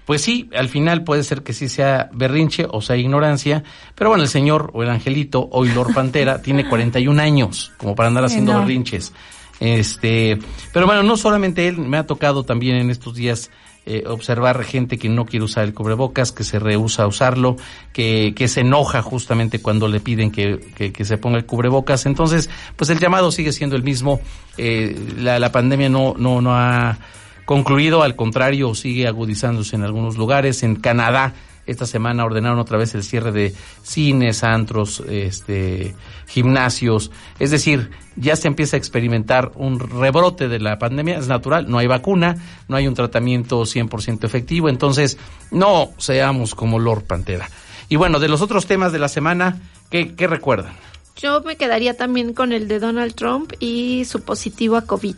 Pues sí, al final puede ser que sí sea berrinche o sea ignorancia, pero bueno, el señor o el angelito, hoy Lord Pantera, tiene 41 años como para andar haciendo no. berrinches. Este, pero bueno, no solamente él, me ha tocado también en estos días eh, observar gente que no quiere usar el cubrebocas, que se rehúsa a usarlo, que, que se enoja justamente cuando le piden que, que, que se ponga el cubrebocas. Entonces, pues el llamado sigue siendo el mismo. Eh, la, la pandemia no, no, no ha concluido, al contrario, sigue agudizándose en algunos lugares. En Canadá, esta semana ordenaron otra vez el cierre de cines, antros, este, gimnasios. Es decir, ya se empieza a experimentar un rebrote de la pandemia, es natural, no hay vacuna, no hay un tratamiento 100% efectivo, entonces no seamos como Lord Pantera. Y bueno, de los otros temas de la semana, ¿qué, qué recuerdan? Yo me quedaría también con el de Donald Trump y su positivo a COVID.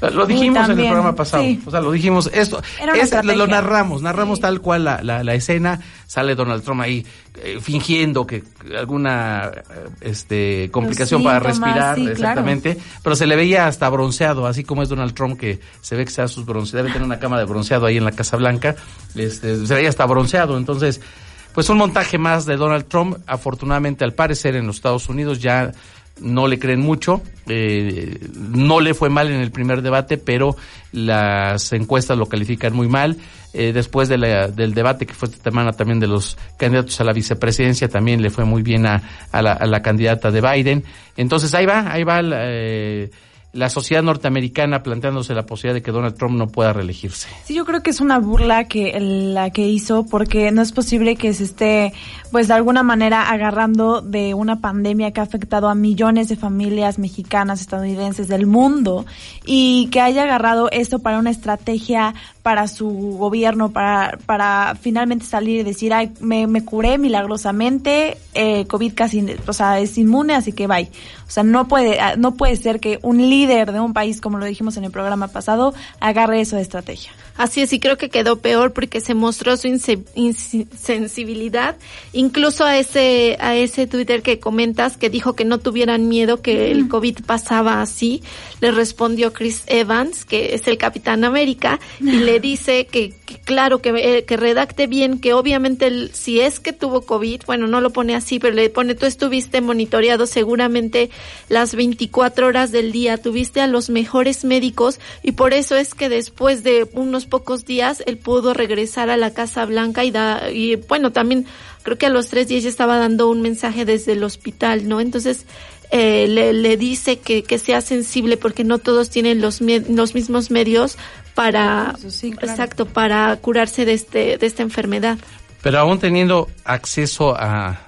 Lo dijimos en el programa pasado, sí. o sea, lo dijimos, esto, es- lo, narramos, narramos tal cual la, la, la escena, sale Donald Trump ahí eh, fingiendo que alguna eh, este complicación para respirar, sí, claro. exactamente, pero se le veía hasta bronceado, así como es Donald Trump que se ve que se da sus bronceados, debe tener una cama de bronceado ahí en la Casa Blanca, este, se veía hasta bronceado, entonces, pues un montaje más de Donald Trump, afortunadamente al parecer en los Estados Unidos ya no le creen mucho, eh, no le fue mal en el primer debate, pero las encuestas lo califican muy mal. Eh, después del debate que fue esta semana también de los candidatos a la vicepresidencia, también le fue muy bien a, a la, a la candidata de Biden. Entonces ahí va, ahí va eh, la sociedad norteamericana planteándose la posibilidad de que Donald Trump no pueda reelegirse. Sí, yo creo que es una burla que la que hizo porque no es posible que se esté pues de alguna manera agarrando de una pandemia que ha afectado a millones de familias mexicanas, estadounidenses del mundo y que haya agarrado esto para una estrategia para su gobierno, para, para finalmente salir y decir, ay, me, me curé milagrosamente, eh, COVID casi, o sea, es inmune, así que bye. O sea, no puede, ah, no puede ser que un líder de un país, como lo dijimos en el programa pasado, agarre eso de estrategia. Así es, y creo que quedó peor porque se mostró su inse- insensibilidad, incluso a ese, a ese Twitter que comentas que dijo que no tuvieran miedo que el COVID pasaba así, le respondió Chris Evans, que es el Capitán América, y le dice que claro, que, eh, que redacte bien, que obviamente el- si es que tuvo COVID, bueno, no lo pone así, pero le pone, tú estuviste monitoreado seguramente las 24 horas del día, tuviste a los mejores médicos y por eso es que después de unos pocos días él pudo regresar a la Casa Blanca y da, y bueno, también creo que a los tres días ya estaba dando un mensaje desde el hospital, ¿no? Entonces, eh, le, le dice que, que sea sensible porque no todos tienen los, los mismos medios para, exacto, para curarse de este, de esta enfermedad. Pero aún teniendo acceso a,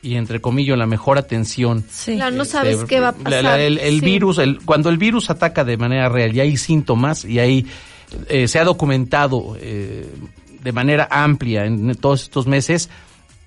y entre comillas, la mejor atención. Claro, no sabes este, qué va a pasar. la- el el Sí. virus, el, cuando el virus ataca de manera real y hay síntomas y hay, eh, se ha documentado eh, de manera amplia en todos estos meses,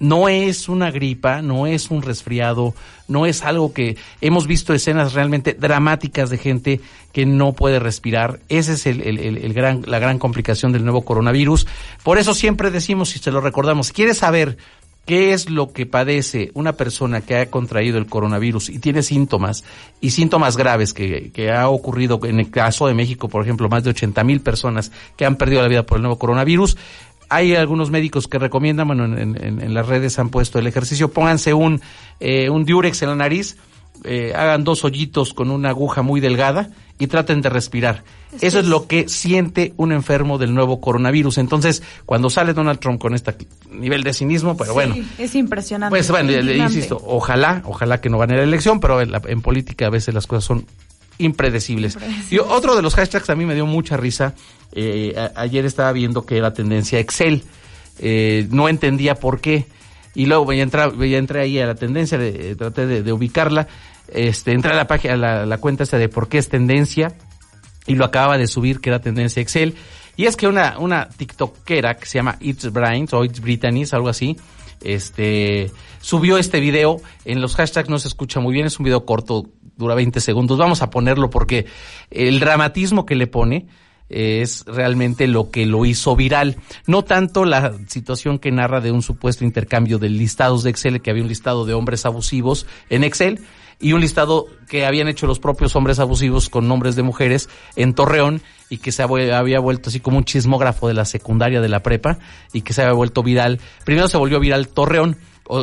no es una gripa, no es un resfriado, no es algo que hemos visto escenas realmente dramáticas de gente que no puede respirar. Esa es el, gran, la gran complicación del nuevo coronavirus. Por eso siempre decimos y se lo recordamos, ¿quieres saber qué es lo que padece una persona que ha contraído el coronavirus y tiene síntomas y síntomas graves que, que ha ocurrido en el caso de México, por ejemplo, más de 80 mil personas que han perdido la vida por el nuevo coronavirus? Hay algunos médicos que recomiendan, bueno, en, en- en las redes han puesto el ejercicio, pónganse un, eh, un diurex en la nariz, eh, hagan dos hoyitos con una aguja muy delgada y traten de respirar. Eso es lo que siente un enfermo del nuevo coronavirus. Entonces, cuando sale Donald Trump con este nivel de cinismo, pero bueno, Sí, es impresionante. pues bueno, le- insisto, ojalá, ojalá que no gane la elección, pero en, la- en política a veces las cosas son impredecibles. Y otro de los hashtags a mí me dio mucha risa. eh, a- ayer estaba viendo que era tendencia Excel. Eh, no entendía por qué. Y luego ya entré, ya entré ahí a la tendencia, de- eh, traté de, de ubicarla. Este, entré a la página, a la, la cuenta esta de por qué es tendencia y lo acababa de subir que era tendencia Excel. Y es que una, una TikTokera que se llama It's Brains o It's Britannies, algo así, este, subió este video. En los hashtags no se escucha muy bien, es un video corto, dura 20 segundos. Vamos a ponerlo porque el dramatismo que le pone es realmente lo que lo hizo viral. No tanto la situación que narra de un supuesto intercambio de listados de Excel, que había un listado de hombres abusivos en Excel y un listado que habían hecho los propios hombres abusivos con nombres de mujeres en Torreón y que se había vuelto así como un chismógrafo de la secundaria de la prepa y que se había vuelto viral. Primero se volvió viral Torreón,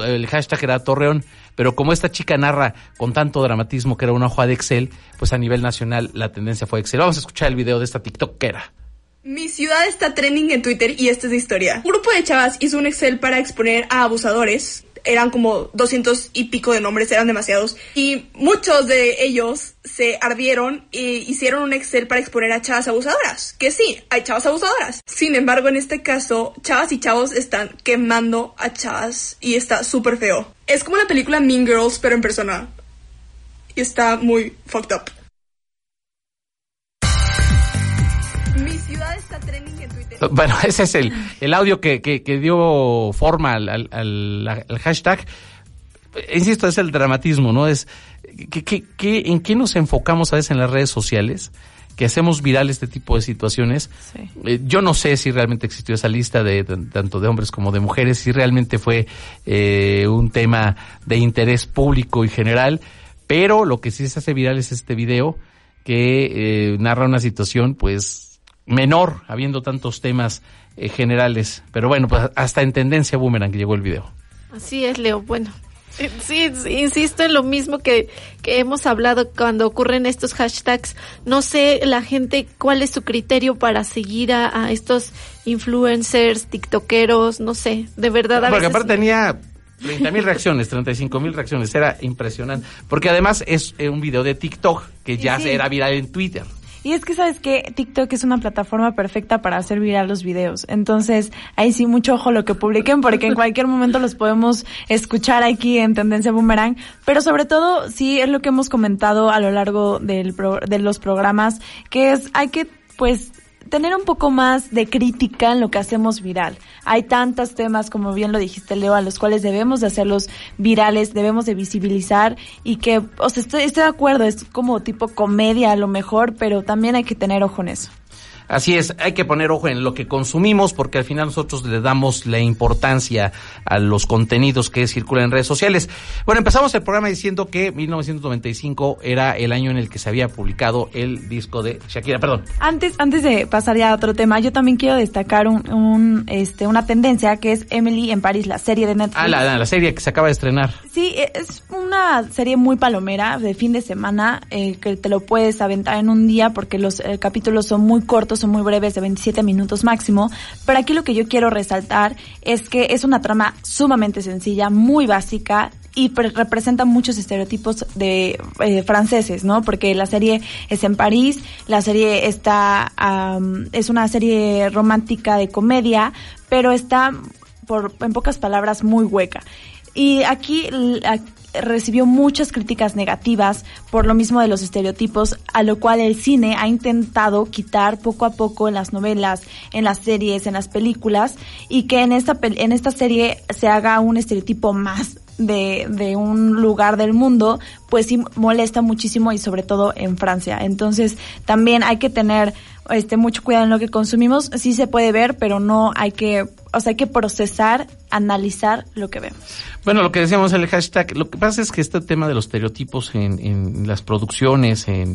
el hashtag era Torreón, pero como esta chica narra con tanto dramatismo que era una hoja de Excel, pues a nivel nacional la tendencia fue Excel. Vamos a escuchar el video de esta TikTokera. Mi ciudad está trending en Twitter y esta es la historia. Un grupo de chavas hizo un Excel para exponer a abusadores. Eran como 200 y pico de nombres, eran demasiados. Y muchos de ellos se ardieron e hicieron un Excel para exponer a chavas abusadoras. Que sí, hay chavas abusadoras. Sin embargo, en este caso, chavas y chavos están quemando a chavas y está súper feo. Es como la película Mean Girls, pero en persona. Y está muy fucked up. Mi ciudad está trending en Twitter. Bueno, ese es el, el audio que, que, que dio forma al, al- al- al hashtag. Insisto, es el dramatismo, ¿no? Es que, que- que- en qué nos enfocamos a veces en las redes sociales, que hacemos viral este tipo de situaciones. Eh, yo no sé si realmente existió esa lista de, de- tanto de hombres como de mujeres, si realmente fue eh, un tema de interés público y general, pero lo que sí se hace viral es este video que eh, narra una situación, pues, menor, habiendo tantos temas eh, generales. Pero bueno, pues hasta en tendencia boomerang llegó el video. Así es, Leo. Bueno, sí, insisto en lo mismo que, que hemos hablado cuando ocurren estos hashtags. No sé la gente cuál es su criterio para seguir a, a estos influencers, tiktokeros, no sé, de verdad. A Porque veces- aparte tenía 30 mil reacciones, 35 mil reacciones, era impresionante. Porque además es eh, un video de TikTok que ya Sí. era viral en Twitter. Y es que sabes que TikTok es una plataforma perfecta para hacer viral los videos. Entonces, ahí sí mucho ojo lo que publiquen porque en cualquier momento los podemos escuchar aquí en Tendencia Boomerang. Pero sobre todo, sí es lo que hemos comentado a lo largo del pro- de los programas, que es hay que pues tener un poco más de crítica en lo que hacemos viral. Hay tantos temas, como bien lo dijiste, Leo, a los cuales debemos de hacerlos virales, debemos de visibilizar y que, o sea, estoy, estoy de acuerdo, es como tipo comedia a lo mejor, pero también hay que tener ojo en eso. Así es, hay que poner ojo en lo que consumimos porque al final nosotros le damos la importancia a los contenidos que circulan en redes sociales. Bueno, empezamos el programa diciendo que 1995 era el año en el que se había publicado el disco de Shakira, perdón. Antes, antes de pasar ya a otro tema, yo también quiero destacar un, un, este, una tendencia que es Emily en París, la serie de Netflix. Ah, la, la- la serie que se acaba de estrenar. Sí, e- es una serie muy palomera de fin de semana eh, que te lo puedes aventar en un día porque los eh, capítulos son muy cortos, son muy breves, de 27 minutos máximo. Pero aquí lo que yo quiero resaltar es que es una trama sumamente sencilla, muy básica y pre- representa muchos estereotipos de eh, franceses, ¿no? Porque la serie es en París, la serie está am, es una serie romántica de comedia, pero está por en pocas palabras muy hueca. Y aquí recibió muchas críticas negativas por lo mismo de los estereotipos, a lo cual el cine ha intentado quitar poco a poco en las novelas, en las series, en las películas, y que en esta, en esta serie se haga un estereotipo más de, de un lugar del mundo, pues sí molesta muchísimo y sobre todo en Francia. Entonces también hay que tener este mucho cuidado en lo que consumimos. Sí se puede ver, pero no hay que, o sea, hay que procesar, analizar lo que vemos. Bueno, lo que decíamos en el hashtag, lo que pasa es que este tema de los estereotipos en, en las producciones, en,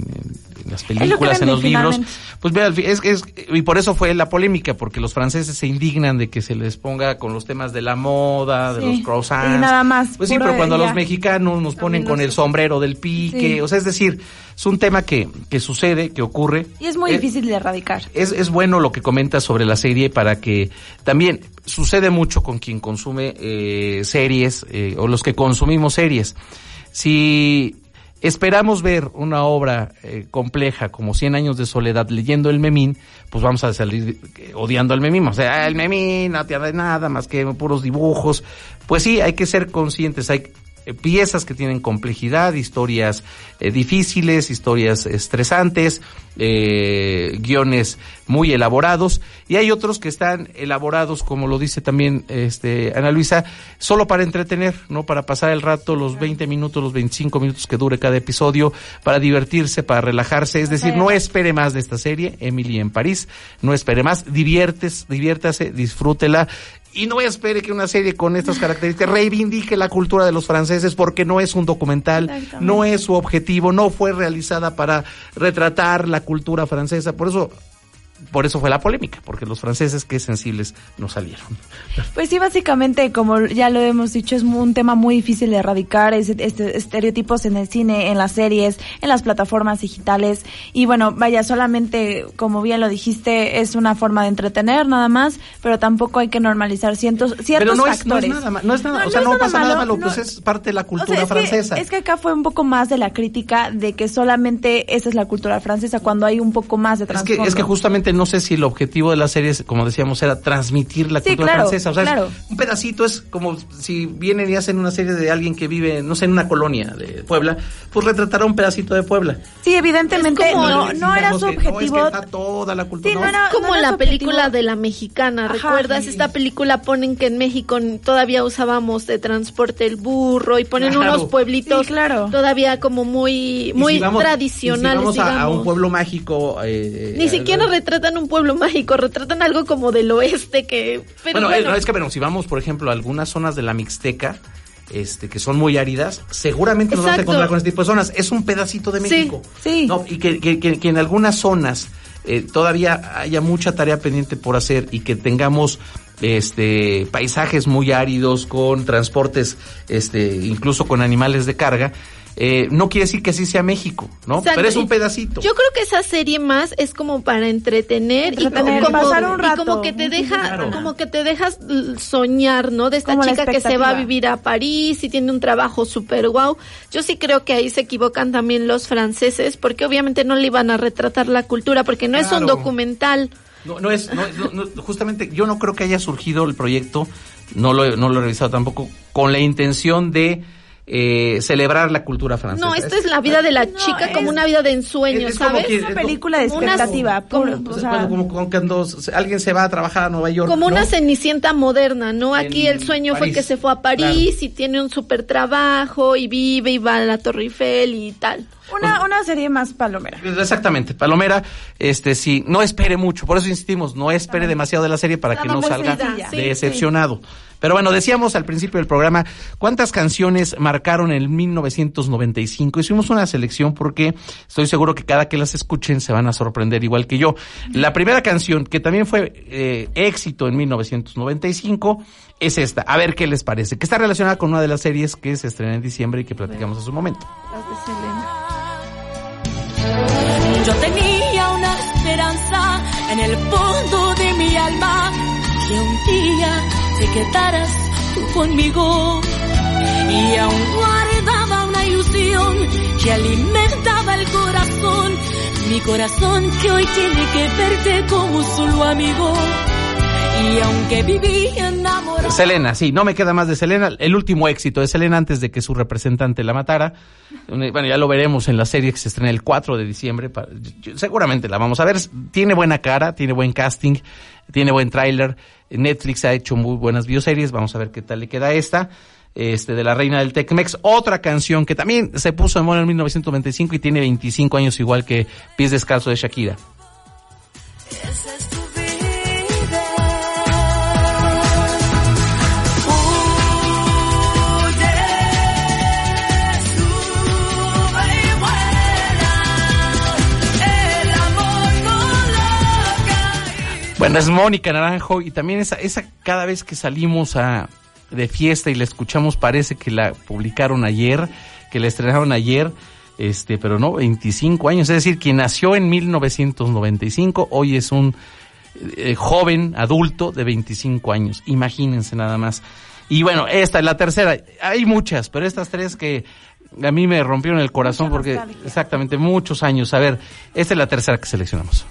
en las películas, en los libros, pues fin- es, es, y por eso fue la polémica, porque los franceses se indignan de que se les ponga con los temas de la moda, de Sí, los croissants. y nada más, Pues sí, pero cuando ya. los mexicanos nos ponen con el sombrero del pique, Sí. o sea, es decir, es un tema que, que sucede, que ocurre. Y es muy Eh, difícil de erradicar. es, es bueno lo que comentas sobre la serie para que también sucede mucho con quien consume eh, series eh, o los que consumimos series. Si esperamos ver una obra eh, compleja como Cien años de soledad leyendo el memín, pues vamos a salir eh, odiando al memín. O sea, "Ah, el memín no tiene nada más que puros dibujos. Pues sí, hay que ser conscientes, hay eh, piezas que tienen complejidad, historias eh, difíciles, historias estresantes, eh, guiones muy elaborados y hay otros que están elaborados, como lo dice también este Ana Luisa, solo para entretener, no para pasar el rato, los 20 minutos, los 25 minutos que dure cada episodio, para divertirse, para relajarse, es decir, no espere más de esta serie, Emily en París, no espere más, diviertes, diviértase, disfrútela y no espere que una serie con estas características reivindique la cultura de los franceses porque no es un documental, no es su objetivo, no fue realizada para retratar la cultura francesa, por eso por eso fue la polémica, porque los franceses que sensibles no salieron. Pues sí, básicamente, como ya lo hemos dicho, es un tema muy difícil de erradicar, es, este, estereotipos en el cine, en las series, en las plataformas digitales. Y bueno, vaya, solamente, como bien lo dijiste, es una forma de entretener nada más, pero tampoco hay que normalizar cientos, ciertos Pero no es, no es factores. nada, ma- no es nada, No, o sea, no no, pasa nada malo, malo, pues es parte de la O sea, cultura que- francesa. es que acá fue un poco más de la crítica de que solamente esa es la cultura francesa, cuando hay un poco más de Es que, es que justamente no sé si el objetivo de la serie, es, como decíamos, era transmitir la Sí, cultura claro, francesa. O sea, claro. un pedacito es como si vienen y hacen una serie de alguien que vive, no sé, en una colonia de Puebla, pues retratará un pedacito de Puebla. Sí, evidentemente Es como- no, no era su Digamos que, no, es que objetivo. está toda la cultura. Sí, no, era- como no la objetivo. película de la mexicana, Ajá. ¿recuerdas? Esta película ponen que en México todavía usábamos de transporte el burro y ponen Claro. unos pueblitos Sí, claro. todavía como muy Y muy si vamos- tradicionales, y si vamos a- a, digamos. un pueblo mágico. eh, Ni eh, siquiera retratan un pueblo mágico, retratan algo como del oeste que pero bueno, bueno, no, es que bueno, si vamos, por ejemplo, a algunas zonas de la Mixteca, este, que son muy áridas, seguramente nos vamos a encontrar con este tipo de zonas. Es un pedacito de Sí, México. sí. No, y que, que- que- que en algunas zonas eh, todavía haya mucha tarea pendiente por hacer y que tengamos este paisajes muy áridos con transportes este incluso con animales de carga Eh, no quiere decir que así sea México, ¿no? Exacto, Pero es un y pedacito. Yo creo que esa serie más es como para entretener, Entretener, y, como, pasar un y rato. como que te deja, Claro. como que te dejas soñar, ¿no? De esta Como chica que se va a vivir a París y tiene un trabajo súper guau. Yo sí creo que ahí se equivocan también los franceses, porque obviamente no le iban a retratar la cultura, porque no es un documental. No, no es, no, es- no- no- justamente yo no creo que haya surgido el proyecto, no lo, he- no lo he revisado tampoco, con la intención de eh, celebrar la cultura francesa. No, esto es la vida de la chica como una vida de ensueño, es como ¿sabes? que- Es una película de Como una- expectativa. puro, como- o sea, como, como cuando alguien se va a trabajar a Nueva York. Como ¿no? una cenicienta moderna, ¿no? Aquí En el sueño fue que se fue a París y tiene un super trabajo y vive y va a la Torre Eiffel y tal. una, una serie más palomera. Exactamente, Palomera, este sí, no espere mucho, por eso insistimos, no espere demasiado de la serie para que no salga. Sí, decepcionado. Pero bueno, decíamos al principio del programa cuántas canciones marcaron en 1995. Hicimos una selección porque estoy seguro que cada que las escuchen se van a sorprender igual que yo. La primera canción que también fue eh, éxito en 1995 es esta. A ver qué les parece. Que está relacionada con una de las series que se estrena en diciembre y que platicamos en su momento. Yo tenía una esperanza en el fondo de mi alma que un día te quedaras tú conmigo y aún guardaba una ilusión que alimentaba el corazón, mi corazón que hoy tiene que verte como solo amigo y aunque viví enamorado Selena, sí, no me queda más de Selena. El último éxito de Selena antes de que su representante la matara. Bueno, ya lo veremos en la serie que se estrena el 4 de diciembre. Seguramente la vamos a ver. Tiene buena cara, tiene buen casting, tiene buen tráiler. Netflix ha hecho muy buenas bioseries. Vamos a ver qué tal le queda esta. Este, de la reina del Tecmex. Otra canción que también se puso en moda en 1995 y tiene 25 años igual que Pies Descalzo de Shakira. Bueno, es Mónica Naranjo y también esa, esa cada vez que salimos a, de fiesta y la escuchamos parece que la publicaron ayer, que la estrenaron ayer, este, pero no, 25 años, es decir, quien nació en 1995 hoy es un eh, joven adulto de 25 años, imagínense nada más. Y bueno, esta es la tercera, hay muchas, pero estas tres que a mí me rompieron el corazón porque exactamente muchos años. A ver, esta es la tercera que seleccionamos.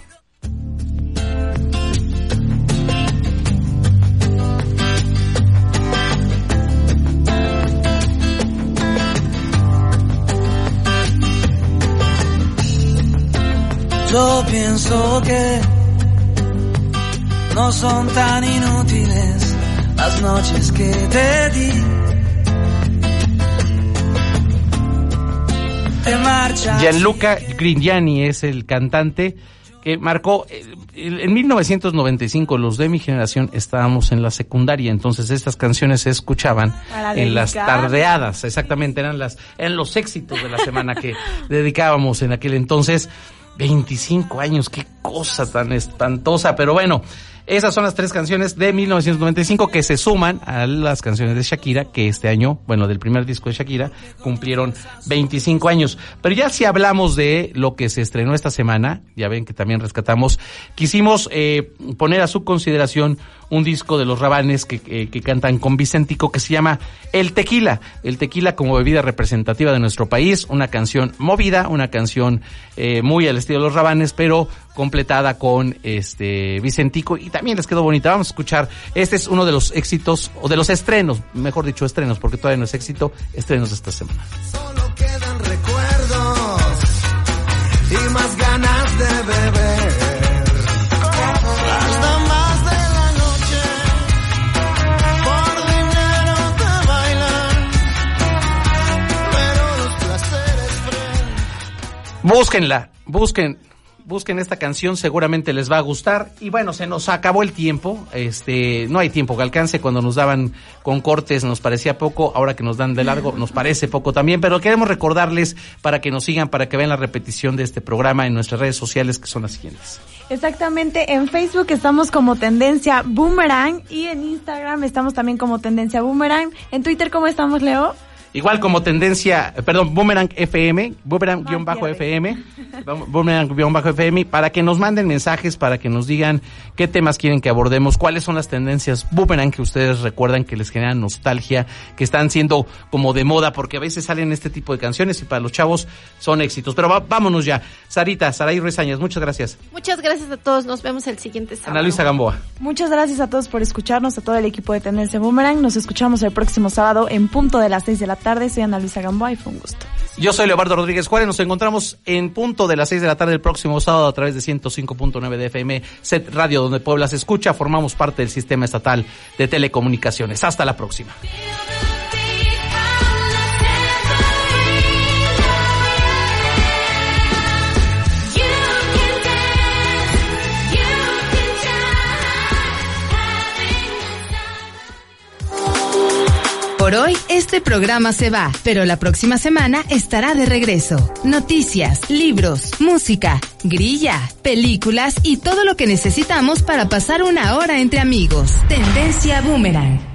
Yo pienso que no son tan inútiles las noches que te di. Te marchas. Gianluca Grignani es el cantante que marcó eh, en 1995 los de mi generación estábamos en la secundaria entonces estas canciones se escuchaban en las tardeadas exactamente eran las eran los éxitos de la semana que dedicábamos en aquel entonces 25 años qué cosa tan espantosa pero bueno esas son las tres canciones de 1995 que se suman a las canciones de Shakira, que este año, bueno, del primer disco de Shakira, cumplieron 25 años. Pero ya si hablamos de lo que se estrenó esta semana, ya ven que también rescatamos, quisimos eh, poner a su consideración un disco de los Rabanes que, que- que cantan con Vicentico que se llama El Tequila. El Tequila como bebida representativa de nuestro país, una canción movida, una canción eh, muy al estilo de los Rabanes, pero completada con este Vicentico y también les quedó bonita. Vamos a escuchar, este es uno de los éxitos, o de los estrenos, mejor dicho estrenos, porque todavía no es éxito, estrenos de esta semana. quedan recuerdos y más ganas de beber. Búsquenla, busquen, busquen esta canción, seguramente les va a gustar. Y bueno, se nos acabó el tiempo, este, no hay tiempo que alcance, cuando nos daban con cortes nos parecía poco, ahora que nos dan de largo nos parece poco también, pero queremos recordarles para que nos sigan, para que vean la repetición de este programa en nuestras redes sociales que son las siguientes. Exactamente, en Facebook estamos como Tendencia Boomerang y en Instagram estamos también como Tendencia Boomerang. En Twitter, ¿cómo estamos, Leo? Igual como tendencia, perdón, Boomerang FM, Boomerang-FM, Boomerang-FM, para que nos manden mensajes, para que nos digan qué temas quieren que abordemos, cuáles son las tendencias Boomerang que ustedes recuerdan que les generan nostalgia, que están siendo como de moda, porque a veces salen este tipo de canciones y para los chavos son éxitos. Pero vámonos ya. Sarita, Saray Rezañas, muchas gracias. Muchas gracias a todos, nos vemos el siguiente sábado. Ana Luisa Gamboa. Muchas gracias a todos por escucharnos, a todo el equipo de Tendencia Boomerang. Nos escuchamos el próximo sábado en punto de las 6 de la tarde. Soy Ana Luisa Gamboa y fue un gusto. Yo soy Leobardo Rodríguez Juárez. Nos encontramos en punto de las 6 de la tarde el próximo sábado a través de 105.9 de FM, Set Radio, donde Puebla se escucha. Formamos parte del sistema estatal de telecomunicaciones. Hasta la próxima. Por hoy, este programa se va, pero la próxima semana estará de regreso. Noticias, libros, música, grilla, películas y todo lo que necesitamos para pasar una hora entre amigos. Tendencia Boomerang.